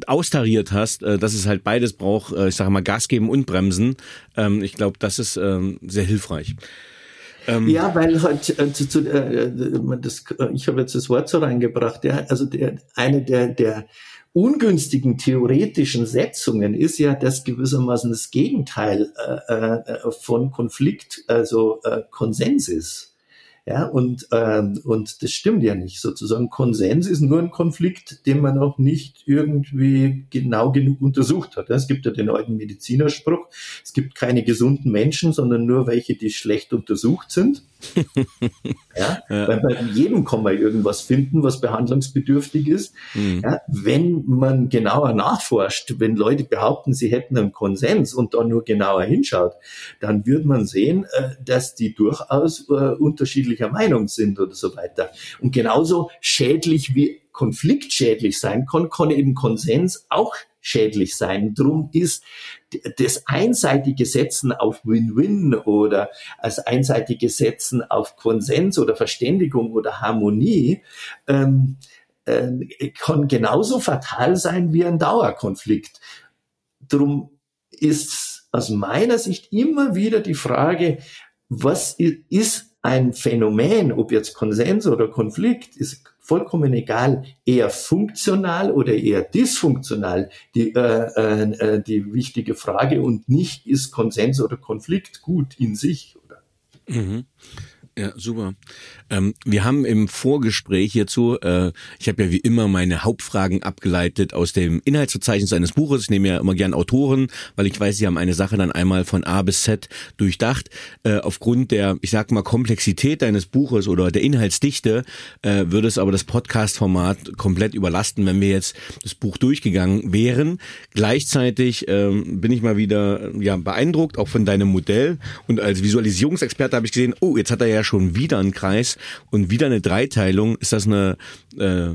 austariert hast, äh, dass es halt beides braucht, äh, ich sage mal Gas geben und bremsen. Ähm, ich glaube, das ist ähm, sehr hilfreich. Ähm, ja, weil halt äh, zu, zu, äh, das, äh, ich habe jetzt das Wort so reingebracht. Ja, also der, eine der, der ungünstigen theoretischen Setzungen ist ja, dass gewissermaßen das Gegenteil äh, äh, von Konflikt, also äh, Konsens ist. Ja, und, ähm, und das stimmt ja nicht. Sozusagen Konsens ist nur ein Konflikt, den man auch nicht irgendwie genau genug untersucht hat. Es gibt ja den alten Medizinerspruch, es gibt keine gesunden Menschen, sondern nur welche, die schlecht untersucht sind. ja? ja? Weil bei jedem kann man irgendwas finden, was behandlungsbedürftig ist. Mhm. Ja? Wenn man genauer nachforscht, wenn Leute behaupten, sie hätten einen Konsens und da nur genauer hinschaut, dann wird man sehen, äh, dass die durchaus äh, unterschiedlicher Meinung sind oder so weiter. Und genauso schädlich wie Konflikt schädlich sein kann, kann eben Konsens auch schädlich sein. Drum ist das einseitige Setzen auf Win-Win oder als einseitige Setzen auf Konsens oder Verständigung oder Harmonie ähm, äh, kann genauso fatal sein wie ein Dauerkonflikt. Drum ist aus meiner Sicht immer wieder die Frage, was ist ein Phänomen, ob jetzt Konsens oder Konflikt, ist vollkommen egal, eher funktional oder eher dysfunktional, die, äh, äh, äh, die wichtige Frage und nicht ist Konsens oder Konflikt gut in sich. Oder? Mhm. Ja, super. Ähm, wir haben im Vorgespräch hierzu, äh, ich habe ja wie immer meine Hauptfragen abgeleitet aus dem Inhaltsverzeichnis eines Buches. Ich nehme ja immer gern Autoren, weil ich weiß, sie haben eine Sache dann einmal von A bis Z durchdacht. Äh, aufgrund der, ich sag mal, Komplexität deines Buches oder der Inhaltsdichte äh, würde es aber das Podcast-Format komplett überlasten, wenn wir jetzt das Buch durchgegangen wären. Gleichzeitig ähm, bin ich mal wieder ja beeindruckt, auch von deinem Modell. Und als Visualisierungsexperte habe ich gesehen, oh, jetzt hat er ja schon wieder einen Kreis und wieder eine Dreiteilung. Ist das eine äh,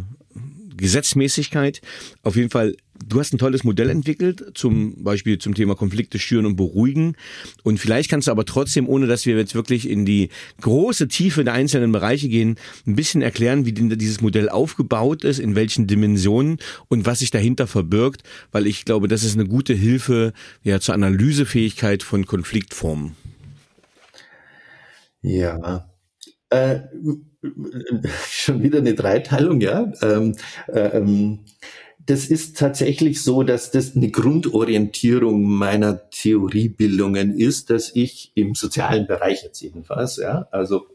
Gesetzmäßigkeit? Auf jeden Fall Du hast ein tolles Modell entwickelt, zum Beispiel zum Thema Konflikte schüren und beruhigen. Und vielleicht kannst du aber trotzdem, ohne dass wir jetzt wirklich in die große Tiefe der einzelnen Bereiche gehen, ein bisschen erklären, wie dieses Modell aufgebaut ist, in welchen Dimensionen und was sich dahinter verbirgt, weil ich glaube, das ist eine gute Hilfe ja zur Analysefähigkeit von Konfliktformen. Ja, äh, schon wieder eine Dreiteilung, ja. Ähm, ähm, das ist tatsächlich so, dass das eine Grundorientierung meiner Theoriebildungen ist, dass ich im sozialen Bereich jetzt jedenfalls, ja, also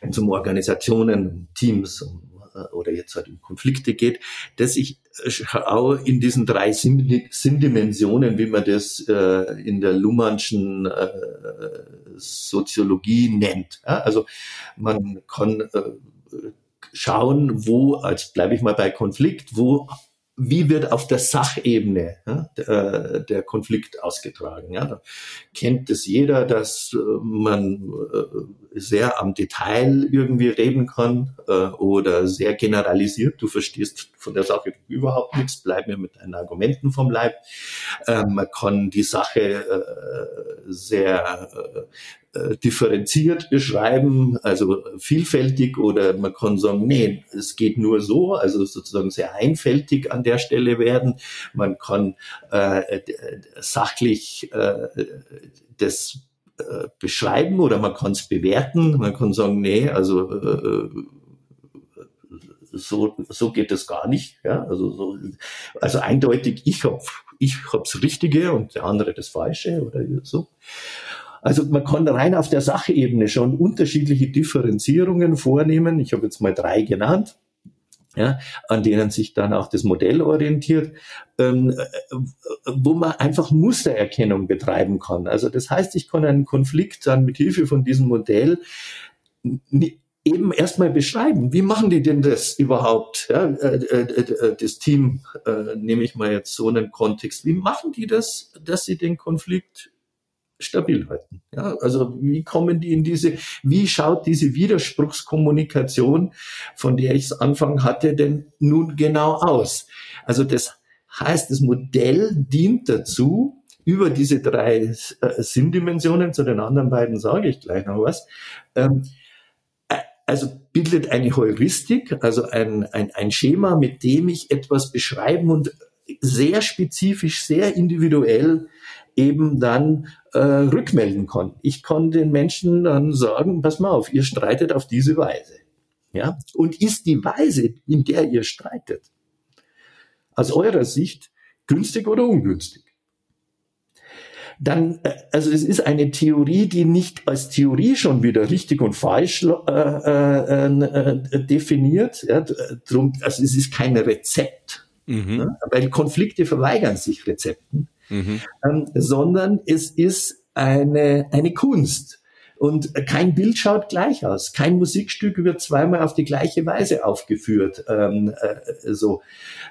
wenn es um Organisationen, Teams, um äh, oder jetzt halt um Konflikte geht, dass ich schaue in diesen drei Sinndimensionen, wie man das äh, in der Luhmannschen äh, Soziologie nennt. Ja? Also man kann äh, schauen, wo, als bleibe ich mal bei Konflikt, wo wie wird auf der Sachebene ja, der, der, Konflikt ausgetragen. Ja? Da kennt es jeder, dass äh, man äh, sehr am Detail irgendwie reden kann äh, oder sehr generalisiert. Du verstehst von der Sache überhaupt nichts, bleib mir mit deinen Argumenten vom Leib. man kann die Sache sehr äh, differenziert beschreiben, also vielfältig oder man kann sagen, nee, es geht nur so, also sozusagen sehr einfältig an der Stelle werden. Man kann äh, sachlich äh, das äh, beschreiben oder man kann es bewerten. Man kann sagen, nee, also äh, so, so geht es gar nicht. Ja? Also, so, also eindeutig, ich habe ich hab's Richtige und der andere das Falsche oder so. Also man kann rein auf der Sachebene schon unterschiedliche Differenzierungen vornehmen. Ich habe jetzt mal drei genannt. Ja, an denen sich dann auch das Modell orientiert, ähm, wo man einfach Mustererkennung betreiben kann. Also das heißt, ich kann einen Konflikt dann mit Hilfe von diesem Modell eben erstmal beschreiben. Wie machen die denn das überhaupt? Ja, äh, äh, äh, das Team, äh, nehme ich mal jetzt so einen Kontext. Wie machen die das, dass sie den Konflikt stabil halten? Ja, also wie kommen die in diese, wie schaut diese Widerspruchskommunikation, von der ich es Anfang hatte, denn nun genau aus? Also das heißt, das Modell dient dazu, über diese drei äh, Sinndimensionen, zu den anderen beiden sage ich gleich noch was, ähm, also bildet eine Heuristik, also ein, ein, ein Schema, mit dem ich etwas beschreiben und sehr spezifisch, sehr individuell eben dann äh, rückmelden kann. Ich kann den Menschen dann sagen, pass mal auf, ihr streitet auf diese Weise. Ja? Und ist die Weise, in der ihr streitet, aus eurer Sicht günstig oder ungünstig? dann, äh, also es ist eine Theorie, die nicht als Theorie schon wieder richtig und falsch äh, äh, äh, definiert. Ja, drum, also es ist kein Rezept, mhm. ja, weil Konflikte verweigern sich Rezepten, mhm. ähm, sondern es ist eine, eine Kunst. Und kein Bild schaut gleich aus. Kein Musikstück wird zweimal auf die gleiche Weise aufgeführt, ähm, äh, so,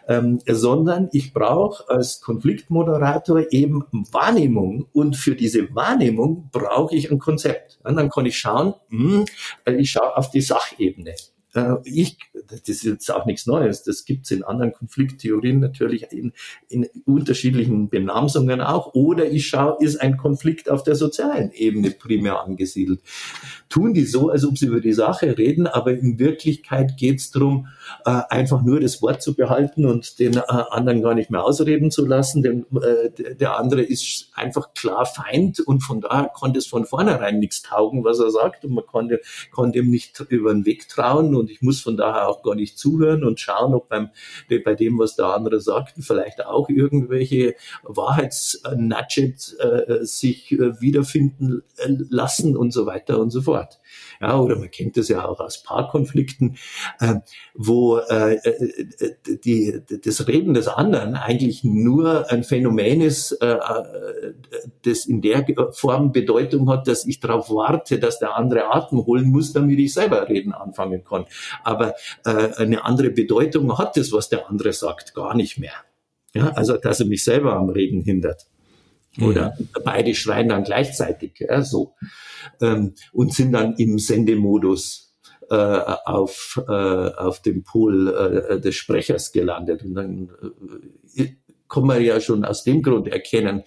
ähm, sondern ich brauche als Konfliktmoderator eben Wahrnehmung und für diese Wahrnehmung brauche ich ein Konzept. Und dann kann ich schauen, mh, hm, ich schaue auf die Sachebene. Äh, ich, das ist jetzt auch nichts Neues, das gibt es in anderen Konflikttheorien natürlich in, in unterschiedlichen Benamsungen auch. Oder ich schaue, ist ein Konflikt auf der sozialen Ebene primär angesiedelt. Tun die so, als ob sie über die Sache reden, aber in Wirklichkeit geht es darum, äh, einfach nur das Wort zu behalten und den äh, anderen gar nicht mehr ausreden zu lassen. Denn der andere ist einfach klar Feind und von daher konnte es von vornherein nichts taugen, was er sagt und man konnte, konnte ihm nicht über den Weg trauen und ich muss von daher auch gar nicht zuhören und schauen, ob beim, bei dem, was der andere sagt, vielleicht auch irgendwelche Wahrheitsnudgets äh, sich äh, wiederfinden äh, lassen und so weiter und so fort. Ja, oder man kennt das ja auch aus Paarkonflikten, äh, wo äh, äh, die, das Reden des anderen eigentlich nur ein Phänomen ist, äh, das in der Form Bedeutung hat, dass ich darauf warte, dass der andere Atem holen muss, damit ich selber reden anfangen kann. Aber äh, eine andere Bedeutung hat das, was der andere sagt, gar nicht mehr. Ja, also dass er mich selber am Reden hindert. Oder mhm. beide schreien dann gleichzeitig, ja, so. Ähm, und sind dann im Sendemodus äh, auf, äh, auf dem Pol äh, des Sprechers gelandet. Und dann äh, kann man ja schon aus dem Grund erkennen,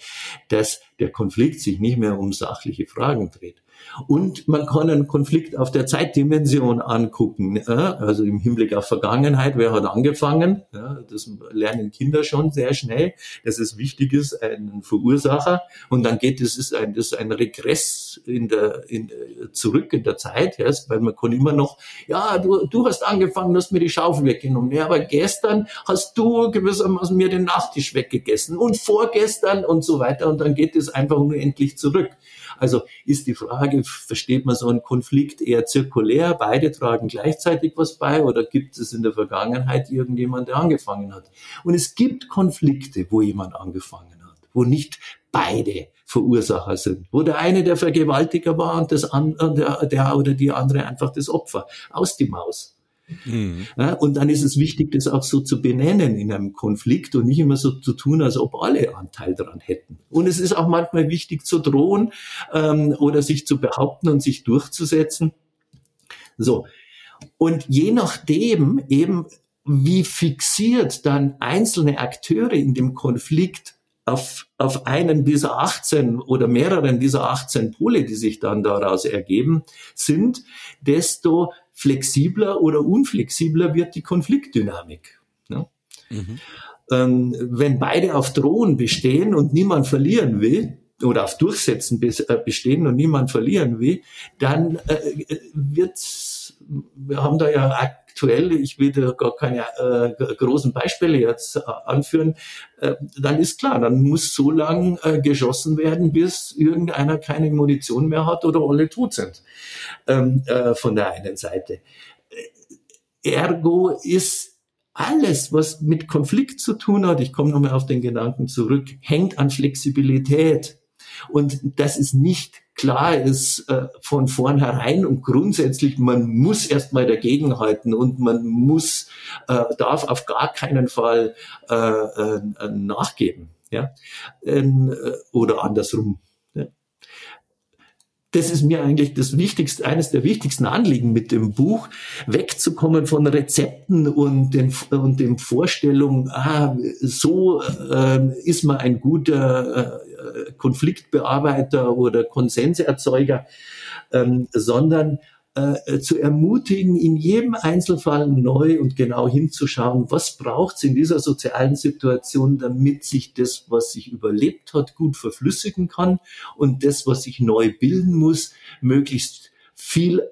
dass der Konflikt sich nicht mehr um sachliche Fragen dreht. Und man kann einen Konflikt auf der Zeitdimension angucken, also im Hinblick auf Vergangenheit, wer hat angefangen, das lernen Kinder schon sehr schnell, dass es wichtig ist, einen Verursacher, und dann geht es, ist ein, das ist ein Regress in der, in, zurück in der Zeit, weil man kann immer noch, ja, du, du hast angefangen, du hast mir die Schaufel weggenommen, ja, aber gestern hast du gewissermaßen mir den Nachtisch weggegessen und vorgestern und so weiter, und dann geht es einfach unendlich zurück. Also ist die Frage, versteht man so einen Konflikt eher zirkulär, beide tragen gleichzeitig was bei oder gibt es in der Vergangenheit irgendjemand, der angefangen hat? Und es gibt Konflikte, wo jemand angefangen hat, wo nicht beide Verursacher sind, wo der eine der Vergewaltiger war und das andere, der, der oder die andere einfach das Opfer aus die Maus. Mhm. Ja, und dann ist es wichtig, das auch so zu benennen in einem Konflikt und nicht immer so zu tun, als ob alle Anteil daran hätten. Und es ist auch manchmal wichtig zu drohen ähm, oder sich zu behaupten und sich durchzusetzen. So. Und je nachdem eben, wie fixiert dann einzelne Akteure in dem Konflikt auf, auf einen dieser 18 oder mehreren dieser 18 Pole, die sich dann daraus ergeben, sind, desto flexibler oder unflexibler wird die Konfliktdynamik. Ja? Mhm. Ähm, wenn beide auf Drohen bestehen und niemand verlieren will, oder auf Durchsetzen äh, bestehen und niemand verlieren will, dann äh, wird wir haben da ja aktuell, ich will da gar keine äh, großen Beispiele jetzt äh, anführen, äh, dann ist klar, dann muss so lang äh, geschossen werden, bis irgendeiner keine Munition mehr hat oder alle tot sind ähm, äh, von der einen Seite. Ergo ist alles, was mit Konflikt zu tun hat, ich komme nochmal auf den Gedanken zurück, hängt an Flexibilität. Und das ist nicht klar ist äh, von vornherein und grundsätzlich, man muss erstmal dagegenhalten und man muss, äh, darf auf gar keinen Fall äh, äh, nachgeben. Ja? Ähm, äh, oder andersrum das ist mir eigentlich das Wichtigste, eines der wichtigsten Anliegen mit dem Buch, wegzukommen von Rezepten und den, und den Vorstellungen, ah, so äh, ist man ein guter äh, Konfliktbearbeiter oder Konsenserzeuger, ähm, sondern äh, zu ermutigen, in jedem Einzelfall neu und genau hinzuschauen, was braucht es in dieser sozialen Situation, damit sich das, was sich überlebt hat, gut verflüssigen kann und das, was sich neu bilden muss, möglichst viel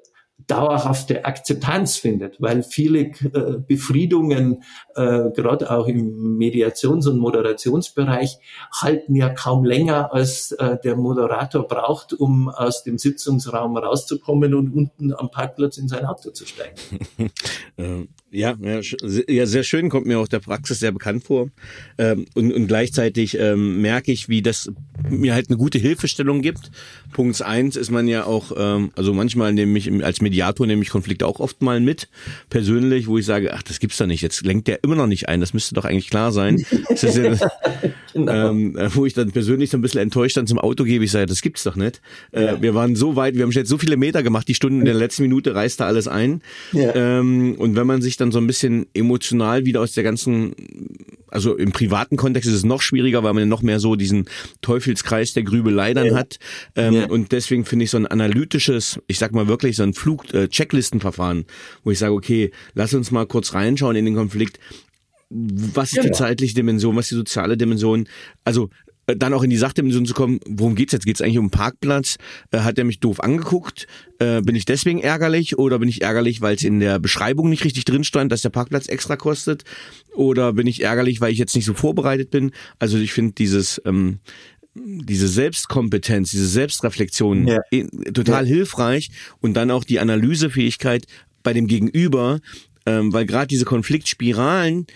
dauerhafte Akzeptanz findet, weil viele äh, Befriedungen, äh, gerade auch im Mediations- und Moderationsbereich, halten ja kaum länger, als äh, der Moderator braucht, um aus dem Sitzungsraum rauszukommen und unten am Parkplatz in sein Auto zu steigen. ja, ja, ja, sehr schön, kommt mir auch der Praxis sehr bekannt vor. Ähm, und, und gleichzeitig ähm, merke ich, wie das mir halt eine gute Hilfestellung gibt. Punkt eins ist man ja auch, ähm, also manchmal nehme ich als Mediator nehme ich Konflikte auch oft mal mit, persönlich, wo ich sage, ach, das gibt's da nicht, jetzt lenkt der immer noch nicht ein, das müsste doch eigentlich klar sein. Ja, genau. ähm, wo ich dann persönlich so ein bisschen enttäuscht dann zum Auto gebe, ich sage, das gibt's doch nicht. Äh, ja. Wir waren so weit, wir haben jetzt so viele Meter gemacht, die Stunden in der letzten Minute reißt da alles ein. Ähm, und wenn man sich dann so ein bisschen emotional wieder aus der ganzen, also im privaten Kontext ist es noch schwieriger, weil man ja noch mehr so diesen Teufelskreis der Grübelei dann ja. hat. Ähm, ja. Und deswegen finde ich so ein analytisches, ich sag mal wirklich so ein Flug-Checklistenverfahren, äh, wo ich sage, okay, lass uns mal kurz reinschauen in den Konflikt was ist genau. die zeitliche Dimension, was ist die soziale Dimension? Also dann auch in die Sachdimension zu kommen, worum geht's jetzt? Geht's eigentlich um einen Parkplatz? Äh, hat er mich doof angeguckt? Äh, bin ich deswegen ärgerlich oder bin ich ärgerlich, weil es in der Beschreibung nicht richtig drin stand, dass der Parkplatz extra kostet? Oder bin ich ärgerlich, weil ich jetzt nicht so vorbereitet bin? Also ich finde dieses ähm, diese Selbstkompetenz, diese Selbstreflexion ja. total ja. hilfreich und dann auch die Analysefähigkeit bei dem Gegenüber, ähm, weil gerade diese Konfliktspiralen,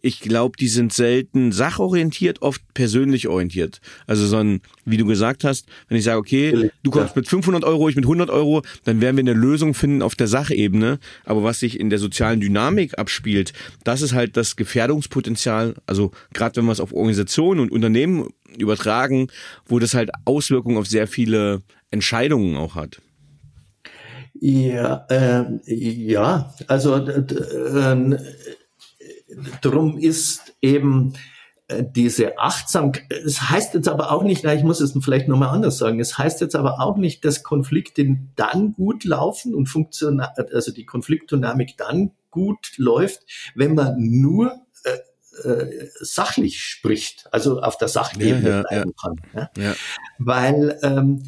ich glaube, die sind selten sachorientiert, oft persönlich orientiert. Also so ein, wie du gesagt hast, wenn ich sage, okay, du kommst mit 500 Euro, ich mit 100 Euro, dann werden wir eine Lösung finden auf der Sachebene. Aber was sich in der sozialen Dynamik abspielt, das ist halt das Gefährdungspotenzial. Also gerade wenn wir es auf Organisationen und Unternehmen übertragen, wo das halt Auswirkungen auf sehr viele Entscheidungen auch hat. Ja, äh, ja, also äh, drum ist eben äh, diese Achtsam, es heißt jetzt aber auch nicht, na, ich muss es vielleicht nochmal anders sagen, es heißt jetzt aber auch nicht, dass Konflikte dann gut laufen und funktional, also die Konfliktdynamik dann gut läuft, wenn man nur äh, äh, sachlich spricht, also auf der Sachebene ja, ja, bleiben ja. kann. Ja? Weil ähm,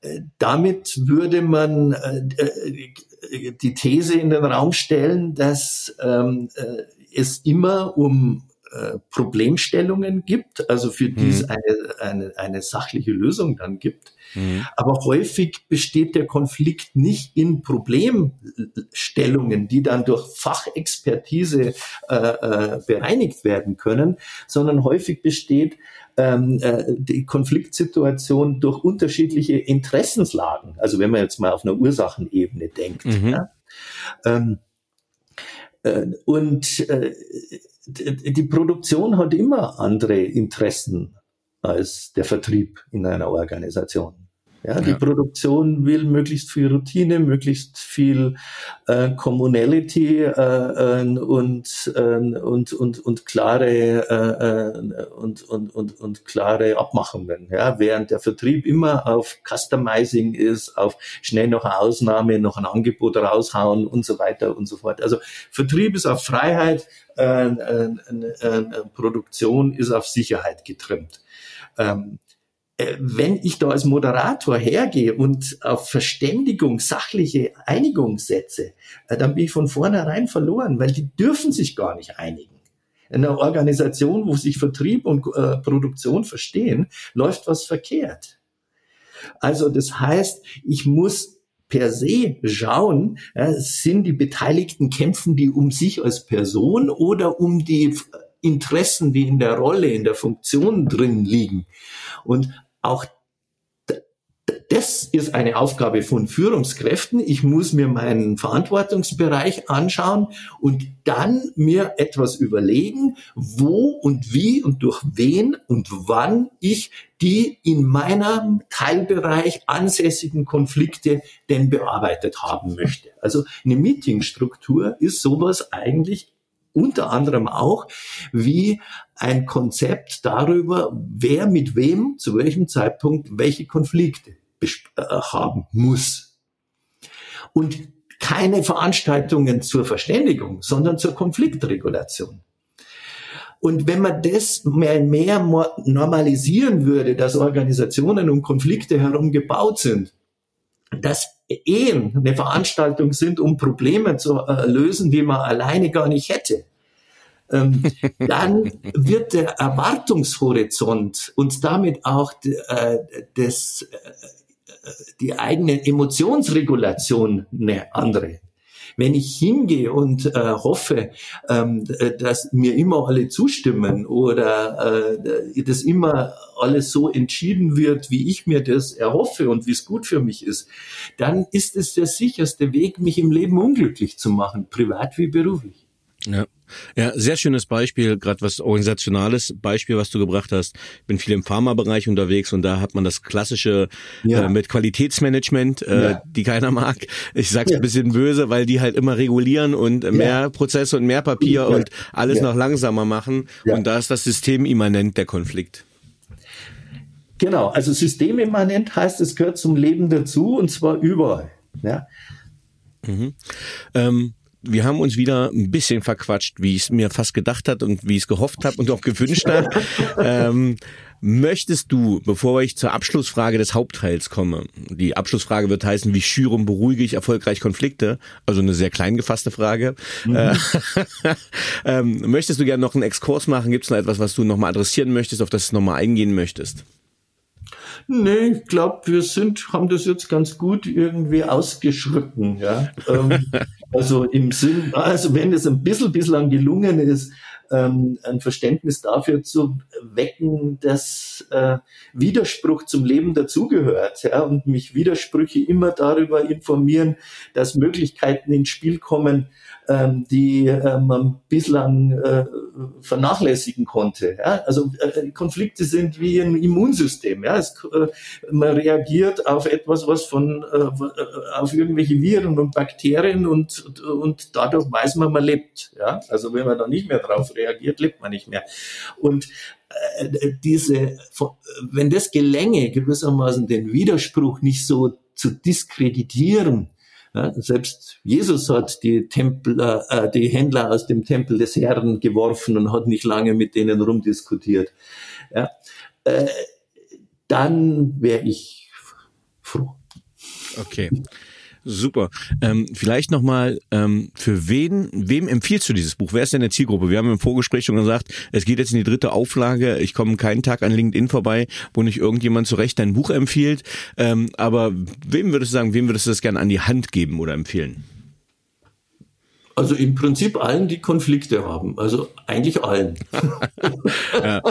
äh, damit würde man äh, die These in den Raum stellen, dass ähm, äh, es immer um äh, Problemstellungen gibt, also für die es mhm. eine, eine, eine sachliche Lösung dann gibt. Mhm. Aber häufig besteht der Konflikt nicht in Problemstellungen, die dann durch Fachexpertise äh, äh, bereinigt werden können, sondern häufig besteht ähm, äh, die Konfliktsituation durch unterschiedliche Interessenslagen. Also wenn man jetzt mal auf einer Ursachenebene denkt. Mhm. Ja? Ähm, äh, und äh, die Produktion hat immer andere Interessen als der Vertrieb in einer Organisation. Ja, die ja. Produktion will möglichst viel Routine, möglichst viel äh, Commonality äh, äh, und, äh, und, und, und klare äh, äh, und, und, und, und klare Abmachungen. Ja, während der Vertrieb immer auf Customizing ist, auf schnell noch eine Ausnahme, noch ein Angebot raushauen und so weiter und so fort. Also Vertrieb ist auf Freiheit, äh, äh, äh, Produktion ist auf Sicherheit getrimmt. Ähm, äh, wenn ich da als Moderator hergehe und auf Verständigung, sachliche Einigung setze, äh, dann bin ich von vornherein verloren, weil die dürfen sich gar nicht einigen. In einer Organisation, wo sich Vertrieb und äh, Produktion verstehen, läuft was verkehrt. Also das heißt, ich muss per se schauen, ja, sind die Beteiligten kämpfen die um sich als Person oder um die Interessen, die in der Rolle, in der Funktion drin liegen. Und auch das ist eine Aufgabe von Führungskräften. Ich muss mir meinen Verantwortungsbereich anschauen und dann mir etwas überlegen, wo und wie und durch wen und wann ich die in meinem Teilbereich ansässigen Konflikte denn bearbeitet haben möchte. Also eine Meetingstruktur ist sowas eigentlich unter anderem auch wie ein Konzept darüber, wer mit wem zu welchem Zeitpunkt welche Konflikte äh, haben muss. Und keine Veranstaltungen zur Verständigung, sondern zur Konfliktregulation. Und wenn man das mehr mehr normalisieren würde, dass Organisationen um Konflikte herum gebaut sind, dass Ehen eine Veranstaltung sind, um Probleme zu äh, lösen, die man alleine gar nicht hätte, ähm, dann wird der Erwartungshorizont und damit auch äh, das, äh, die eigene Emotionsregulation eine andere. Wenn ich hingehe und äh, hoffe, ähm, dass mir immer alle zustimmen oder äh, dass immer alles so entschieden wird, wie ich mir das erhoffe und wie es gut für mich ist, dann ist es der sicherste Weg, mich im Leben unglücklich zu machen, privat wie beruflich. Ja. Ja, sehr schönes Beispiel, gerade was organisationales Beispiel, was du gebracht hast. Ich bin viel im Pharmabereich unterwegs und da hat man das klassische ja. äh, mit Qualitätsmanagement, äh, ja. die keiner mag. Ich sag's ja. ein bisschen böse, weil die halt immer regulieren und mehr Prozesse und mehr Papier und alles noch langsamer machen. Und da ist das System immanent der Konflikt. Genau, also systemimmanent heißt, es gehört zum Leben dazu und zwar überall. Ja. Mhm. Ähm, wir haben uns wieder ein bisschen verquatscht, wie ich es mir fast gedacht hat und wie ich es gehofft habe und auch gewünscht habe. ähm, möchtest du, bevor ich zur Abschlussfrage des Hauptteils komme, die Abschlussfrage wird heißen, wie schüre und beruhige ich erfolgreich Konflikte? Also eine sehr klein gefasste Frage. Mhm. Äh, ähm, möchtest du gerne noch einen Exkurs machen? Gibt es noch etwas, was du nochmal adressieren möchtest, auf das du nochmal eingehen möchtest? Nee, ich glaube, wir sind, haben das jetzt ganz gut irgendwie ausgeschritten, ja. ähm, also im Sinn, also wenn es ein bisschen bislang gelungen ist, ähm, ein Verständnis dafür zu wecken, dass äh, Widerspruch zum Leben dazugehört ja, und mich Widersprüche immer darüber informieren, dass Möglichkeiten ins Spiel kommen, ähm, die äh, man bislang äh, vernachlässigen konnte. Ja? Also äh, Konflikte sind wie ein Immunsystem. Ja? Es, äh, man reagiert auf etwas, was von äh, äh, auf irgendwelche Viren und Bakterien und, und, und dadurch weiß man, man lebt. Ja? Also wenn man da nicht mehr drauf reagiert, lebt man nicht mehr. Und äh, diese, wenn das gelänge, gewissermaßen den Widerspruch nicht so zu diskreditieren, ja, selbst Jesus hat die Templer, äh, die Händler aus dem Tempel des Herrn geworfen und hat nicht lange mit denen rumdiskutiert. Ja, äh, dann wäre ich froh. Okay. Super. Ähm, vielleicht nochmal, ähm, für wen, wem empfiehlst du dieses Buch? Wer ist denn der Zielgruppe? Wir haben im Vorgespräch schon gesagt, es geht jetzt in die dritte Auflage. Ich komme keinen Tag an LinkedIn vorbei, wo nicht irgendjemand zu Recht dein Buch empfiehlt. Ähm, aber wem würdest du sagen, wem würdest du das gerne an die Hand geben oder empfehlen? Also im Prinzip allen, die Konflikte haben. Also eigentlich allen.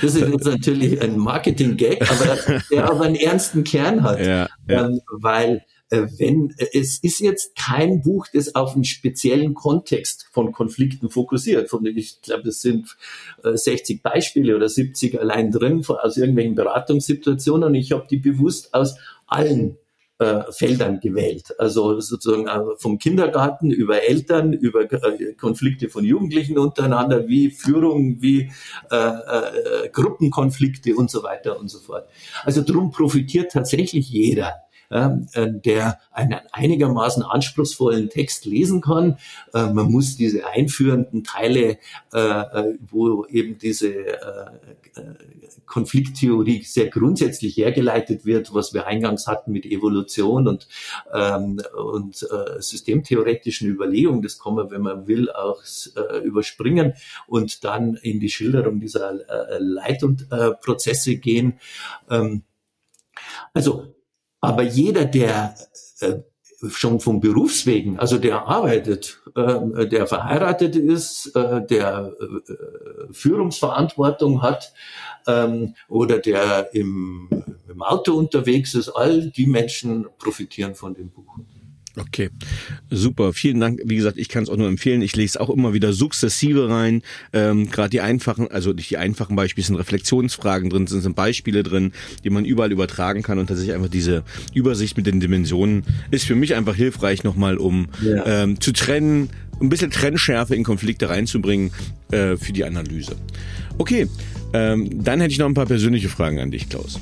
Das ist jetzt natürlich ein Marketing-Gag, aber der aber einen ernsten Kern hat. Ja, ja. Ähm, weil wenn äh, es ist jetzt kein Buch, das auf einen speziellen Kontext von Konflikten fokussiert. Von ich glaube, es sind 60 äh, Beispiele oder 70 allein drin aus irgendwelchen Beratungssituationen und ich habe die bewusst aus allen Feldern gewählt. Also sozusagen vom Kindergarten über Eltern, über Konflikte von Jugendlichen untereinander, wie Führung, wie äh, äh, Gruppenkonflikte und so weiter und so fort. Also darum profitiert tatsächlich jeder äh, der einen einigermaßen anspruchsvollen Text lesen kann. Äh, man muss diese einführenden Teile, äh, äh wo eben diese äh, äh, Konflikttheorie sehr grundsätzlich hergeleitet wird, was wir eingangs hatten mit Evolution und, ähm, und äh, systemtheoretischen Überlegungen, das kann man, wenn man will, auch äh, überspringen und dann in die Schilderung dieser äh, Leitprozesse gehen. Ähm, also, aber jeder, der äh, schon vom Berufswegen, also der arbeitet, äh, der verheiratet ist, äh, der äh, Führungsverantwortung hat ähm, oder der im Auto unterwegs ist, all die Menschen profitieren von dem Buch. Okay, super. Vielen Dank. Wie gesagt, ich kann es auch nur empfehlen. Ich lese auch immer wieder sukzessive rein. Ähm, Gerade die einfachen, also nicht die einfachen Beispiele, sind Reflexionsfragen drin, sind, sind Beispiele drin, die man überall übertragen kann und tatsächlich einfach diese Übersicht mit den Dimensionen ist für mich einfach hilfreich nochmal, um ja. ähm, zu trennen, ein bisschen Trennschärfe in Konflikte reinzubringen äh, für die Analyse. Okay, ähm, dann hätte ich noch ein paar persönliche Fragen an dich, Klaus.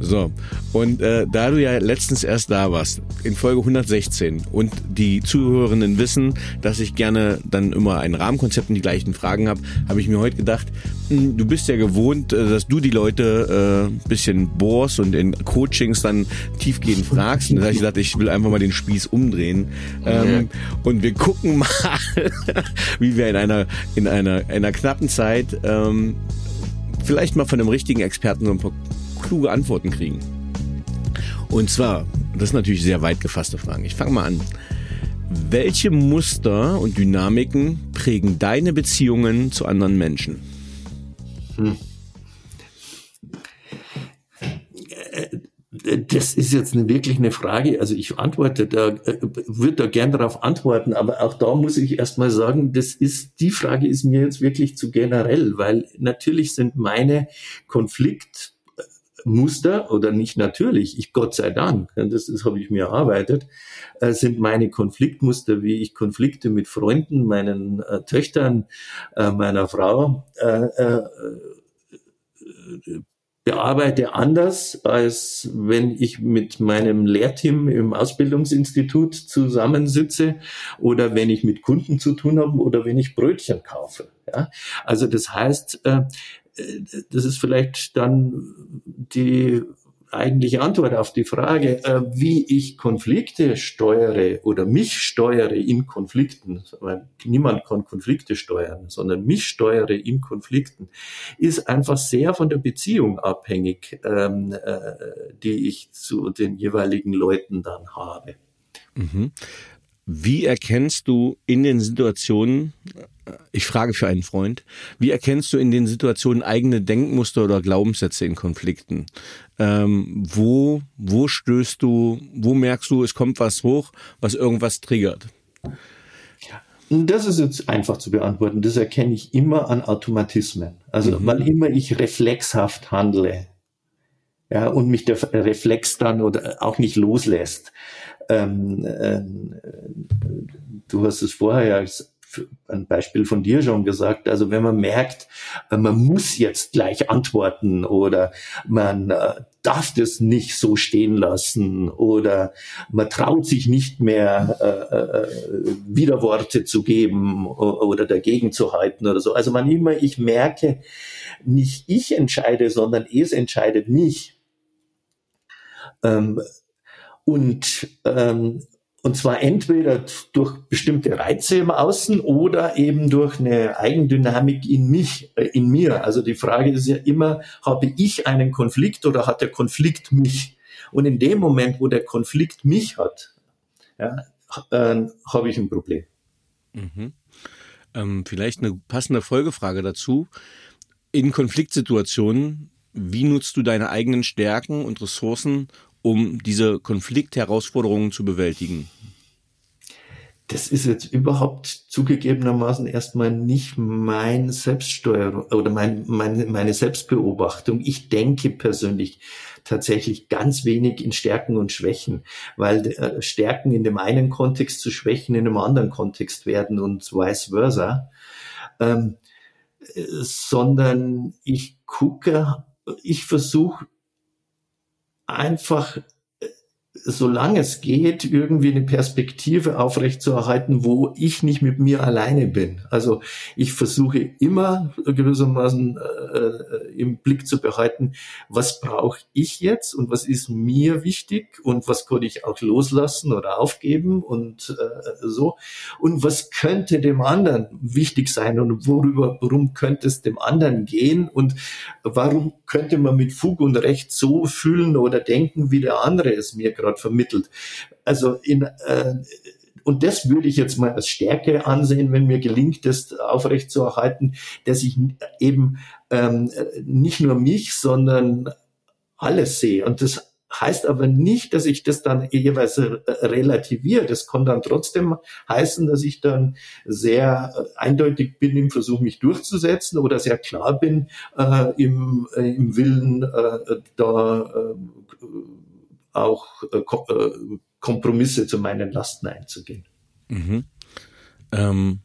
So, und äh, da du ja letztens erst da warst, in Folge 116 und die Zuhörenden wissen, dass ich gerne dann immer ein Rahmenkonzept und die gleichen Fragen habe, habe ich mir heute gedacht, mh, hm, du bist ja gewohnt, äh, dass du die Leute äh, bisschen bohrst und in Coachings dann tiefgehend fragst. Und da habe ich gedacht, ich will einfach mal den Spieß umdrehen. Ähm, und wir gucken mal, wie wir in einer, in einer, einer knappen Zeit ähm, vielleicht mal von einem richtigen Experten so ein paar kluge Antworten kriegen. Und zwar, das ist natürlich sehr weit gefasste Fragen. Ich fange mal an. Welche Muster und Dynamiken prägen deine Beziehungen zu anderen Menschen? Hm. Das ist jetzt eine, wirklich eine Frage. Also ich antworte da, äh, würde da gern darauf antworten, aber auch da muss ich erstmal sagen, das ist, die Frage ist mir jetzt wirklich zu generell, weil natürlich sind meine Konflikt Muster oder nicht natürlich, ich Gott sei Dank, das, das habe ich mir erarbeitet, äh, sind meine Konfliktmuster, wie ich Konflikte mit Freunden, meinen äh, Töchtern, äh, meiner Frau äh, äh, bearbeite anders, als wenn ich mit meinem Lehrteam im Ausbildungsinstitut zusammensitze oder wenn ich mit Kunden zu tun habe oder wenn ich Brötchen kaufe. Ja? Also das heißt, äh, das ist vielleicht dann die eigentliche Antwort auf die Frage, äh, wie ich Konflikte steuere oder mich steuere in Konflikten. Niemand kann Konflikte steuern, sondern mich steuere in Konflikten, ist einfach sehr von der Beziehung abhängig, ähm, äh, die ich zu den jeweiligen Leuten dann habe. Mhm. Wie erkennst du in den Situationen, ich frage für einen Freund, wie erkennst du in den Situationen eigene Denkmuster oder Glaubenssätze in Konflikten? Ähm, wo, wo stößt du, wo merkst du, es kommt was hoch, was irgendwas triggert? Das ist jetzt einfach zu beantworten. Das erkenne ich immer an Automatismen. Also, mhm. wann immer ich reflexhaft handle, ja, und mich der Reflex dann oder auch nicht loslässt, ähm, äh, du hast es vorher ja als ein Beispiel von dir schon gesagt. Also wenn man merkt, äh, man muss jetzt gleich antworten oder man äh, darf das nicht so stehen lassen oder man traut sich nicht mehr äh, äh, Widerworte zu geben oder dagegen zu halten oder so. Also man immer, ich merke, nicht ich entscheide, sondern es entscheidet mich. Ähm, und, ähm, und zwar entweder durch bestimmte Reize im Außen oder eben durch eine Eigendynamik in mich, äh, in mir. Also die Frage ist ja immer, habe ich einen Konflikt oder hat der Konflikt mich? Und in dem Moment, wo der Konflikt mich hat, ja, äh, habe ich ein Problem. Mhm. Ähm, vielleicht eine passende Folgefrage dazu. In Konfliktsituationen, wie nutzt du deine eigenen Stärken und Ressourcen, um diese Konfliktherausforderungen zu bewältigen? Das ist jetzt überhaupt zugegebenermaßen erstmal nicht mein Selbststeuerung oder mein, mein, meine Selbstbeobachtung. Ich denke persönlich tatsächlich ganz wenig in Stärken und Schwächen, weil äh, Stärken in dem einen Kontext zu Schwächen in einem anderen Kontext werden und vice versa. Ähm, äh, sondern ich gucke, ich versuche einfach solange es geht, irgendwie eine Perspektive aufrechtzuerhalten, wo ich nicht mit mir alleine bin. Also ich versuche immer gewissermaßen äh, im Blick zu behalten, was brauche ich jetzt und was ist mir wichtig und was kann ich auch loslassen oder aufgeben und äh, so. Und was könnte dem anderen wichtig sein und worüber, worum könnte es dem anderen gehen und warum könnte man mit Fug und Recht so fühlen oder denken, wie der andere es mir gerade vermittelt. Also in, äh, und das würde ich jetzt mal als Stärke ansehen, wenn mir gelingt, das aufrechtzuerhalten, dass ich eben ähm, nicht nur mich, sondern alles sehe. Und das heißt aber nicht, dass ich das dann jeweils relativiere. Das kann dann trotzdem heißen, dass ich dann sehr äh, eindeutig bin im Versuch, mich durchzusetzen oder sehr klar bin äh, im, äh, im Willen, äh, da äh, auch äh, äh, Kompromisse zu meinen Lasten einzugehen. Mhm. Ähm,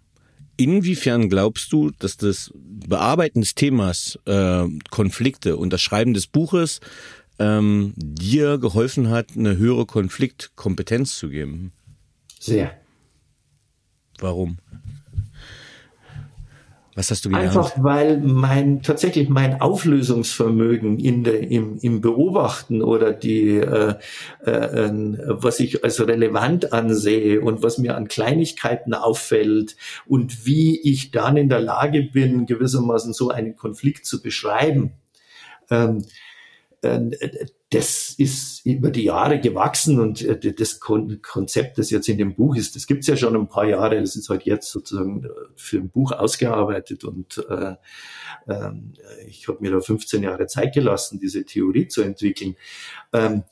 inwiefern glaubst du, dass das Bearbeiten des Themas äh, Konflikte und das Schreiben des Buches ähm, dir geholfen hat, eine höhere Konfliktkompetenz zu geben? Sehr. Warum? Was hast du gelernt? Einfach weil mein tatsächlich mein Auflösungsvermögen in der, im, im Beobachten oder die äh, äh, was ich als relevant ansehe und was mir an Kleinigkeiten auffällt und wie ich dann in der Lage bin, gewissermaßen so einen Konflikt zu beschreiben. Ähm, äh, das ist über die Jahre gewachsen und äh, das Konzept, das jetzt in dem Buch ist, das gibt's ja schon ein paar Jahre, das ist halt jetzt sozusagen äh, für ein Buch ausgearbeitet und äh, äh, ich habe mir da 15 Jahre Zeit gelassen, diese Theorie zu entwickeln. Ähm,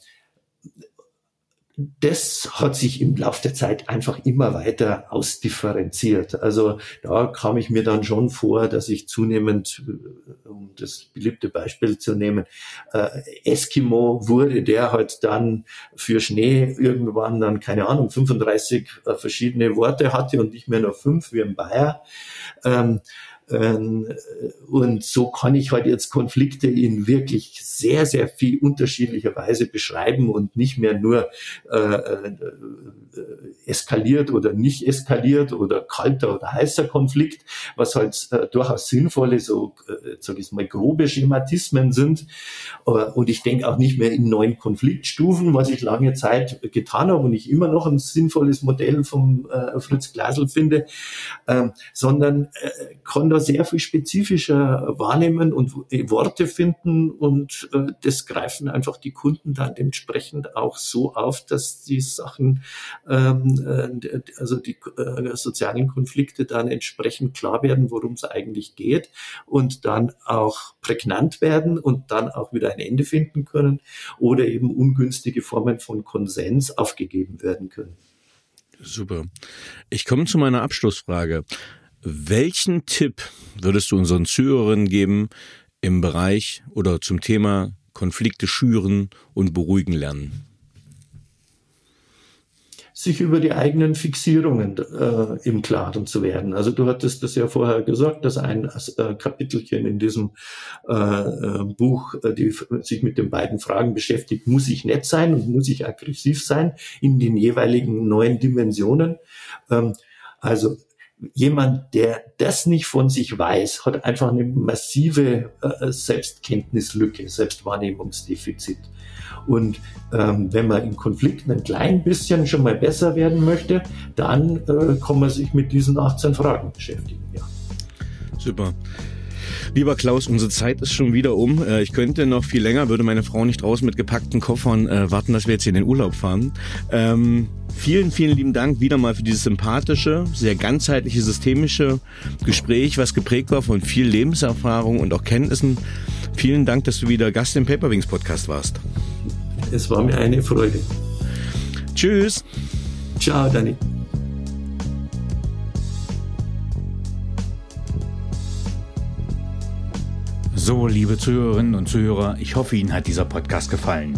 das hat sich im Laufe der Zeit einfach immer weiter ausdifferenziert. Also da kam ich mir dann schon vor, dass ich zunehmend, äh, um das beliebte Beispiel zu nehmen, äh, Eskimo wurde, der halt dann für Schnee irgendwann dann, keine Ahnung, 35 äh, verschiedene Worte hatte und nicht mehr nur fünf wie ein Bayer. Ähm, und so kann ich halt jetzt Konflikte in wirklich sehr, sehr viel unterschiedlicher Weise beschreiben und nicht mehr nur äh, äh, eskaliert oder nicht eskaliert oder kalter oder heißer Konflikt, was halt äh, durchaus sinnvolle, so äh, sag ich mal, grobe Schematismen sind. Und ich denke auch nicht mehr in neuen Konfliktstufen, was ich lange Zeit getan habe und ich immer noch ein sinnvolles Modell vom äh, Fritz Glasl finde, äh, sondern äh, kann da sehr viel spezifischer wahrnehmen und Worte finden und äh, das greifen einfach die Kunden dann entsprechend auch so auf, dass die Sachen, ähm, äh, also die äh, sozialen Konflikte dann entsprechend klar werden, worum es eigentlich geht und dann auch prägnant werden und dann auch wieder ein Ende finden können oder eben ungünstige Formen von Konsens aufgegeben werden können. Super. Ich komme zu meiner Abschlussfrage. Welchen Tipp würdest du unseren Zuhörerinnen geben im Bereich oder zum Thema Konflikte schüren und beruhigen lernen? sich über die eigenen Fixierungen äh, im Klaren zu werden. Also du hattest das ja vorher gesagt, dass ein äh, Kapitelchen in diesem äh, äh Buch, äh, die sich mit den beiden Fragen beschäftigt, muss ich nett sein und muss ich aggressiv sein in den jeweiligen neuen Dimensionen. Ähm, also jemand, der das nicht von sich weiß, hat einfach eine massive äh, Selbstkenntnislücke, Selbstwahrnehmungsdefizit. Und ähm, wenn man in Konflikten ein klein bisschen schon mal besser werden möchte, dann äh, kann man sich mit diesen 18 Fragen beschäftigen. Ja. Super. Lieber Klaus, unsere Zeit ist schon wieder um. Äh, ich könnte noch viel länger, würde meine Frau nicht draußen mit gepackten Koffern äh, warten, dass wir jetzt hier in den Urlaub fahren. Ähm, vielen, vielen lieben Dank wieder mal für dieses sympathische, sehr ganzheitliche, systemische Gespräch, was geprägt war von viel Lebenserfahrung und auch Kenntnissen. Vielen Dank, dass du wieder Gast im Paperwings Podcast warst. Es war mir eine Freude. Tschüss. Ciao, Dani. So, liebe Zuhörerinnen und Zuhörer, ich hoffe, Ihnen hat dieser Podcast gefallen.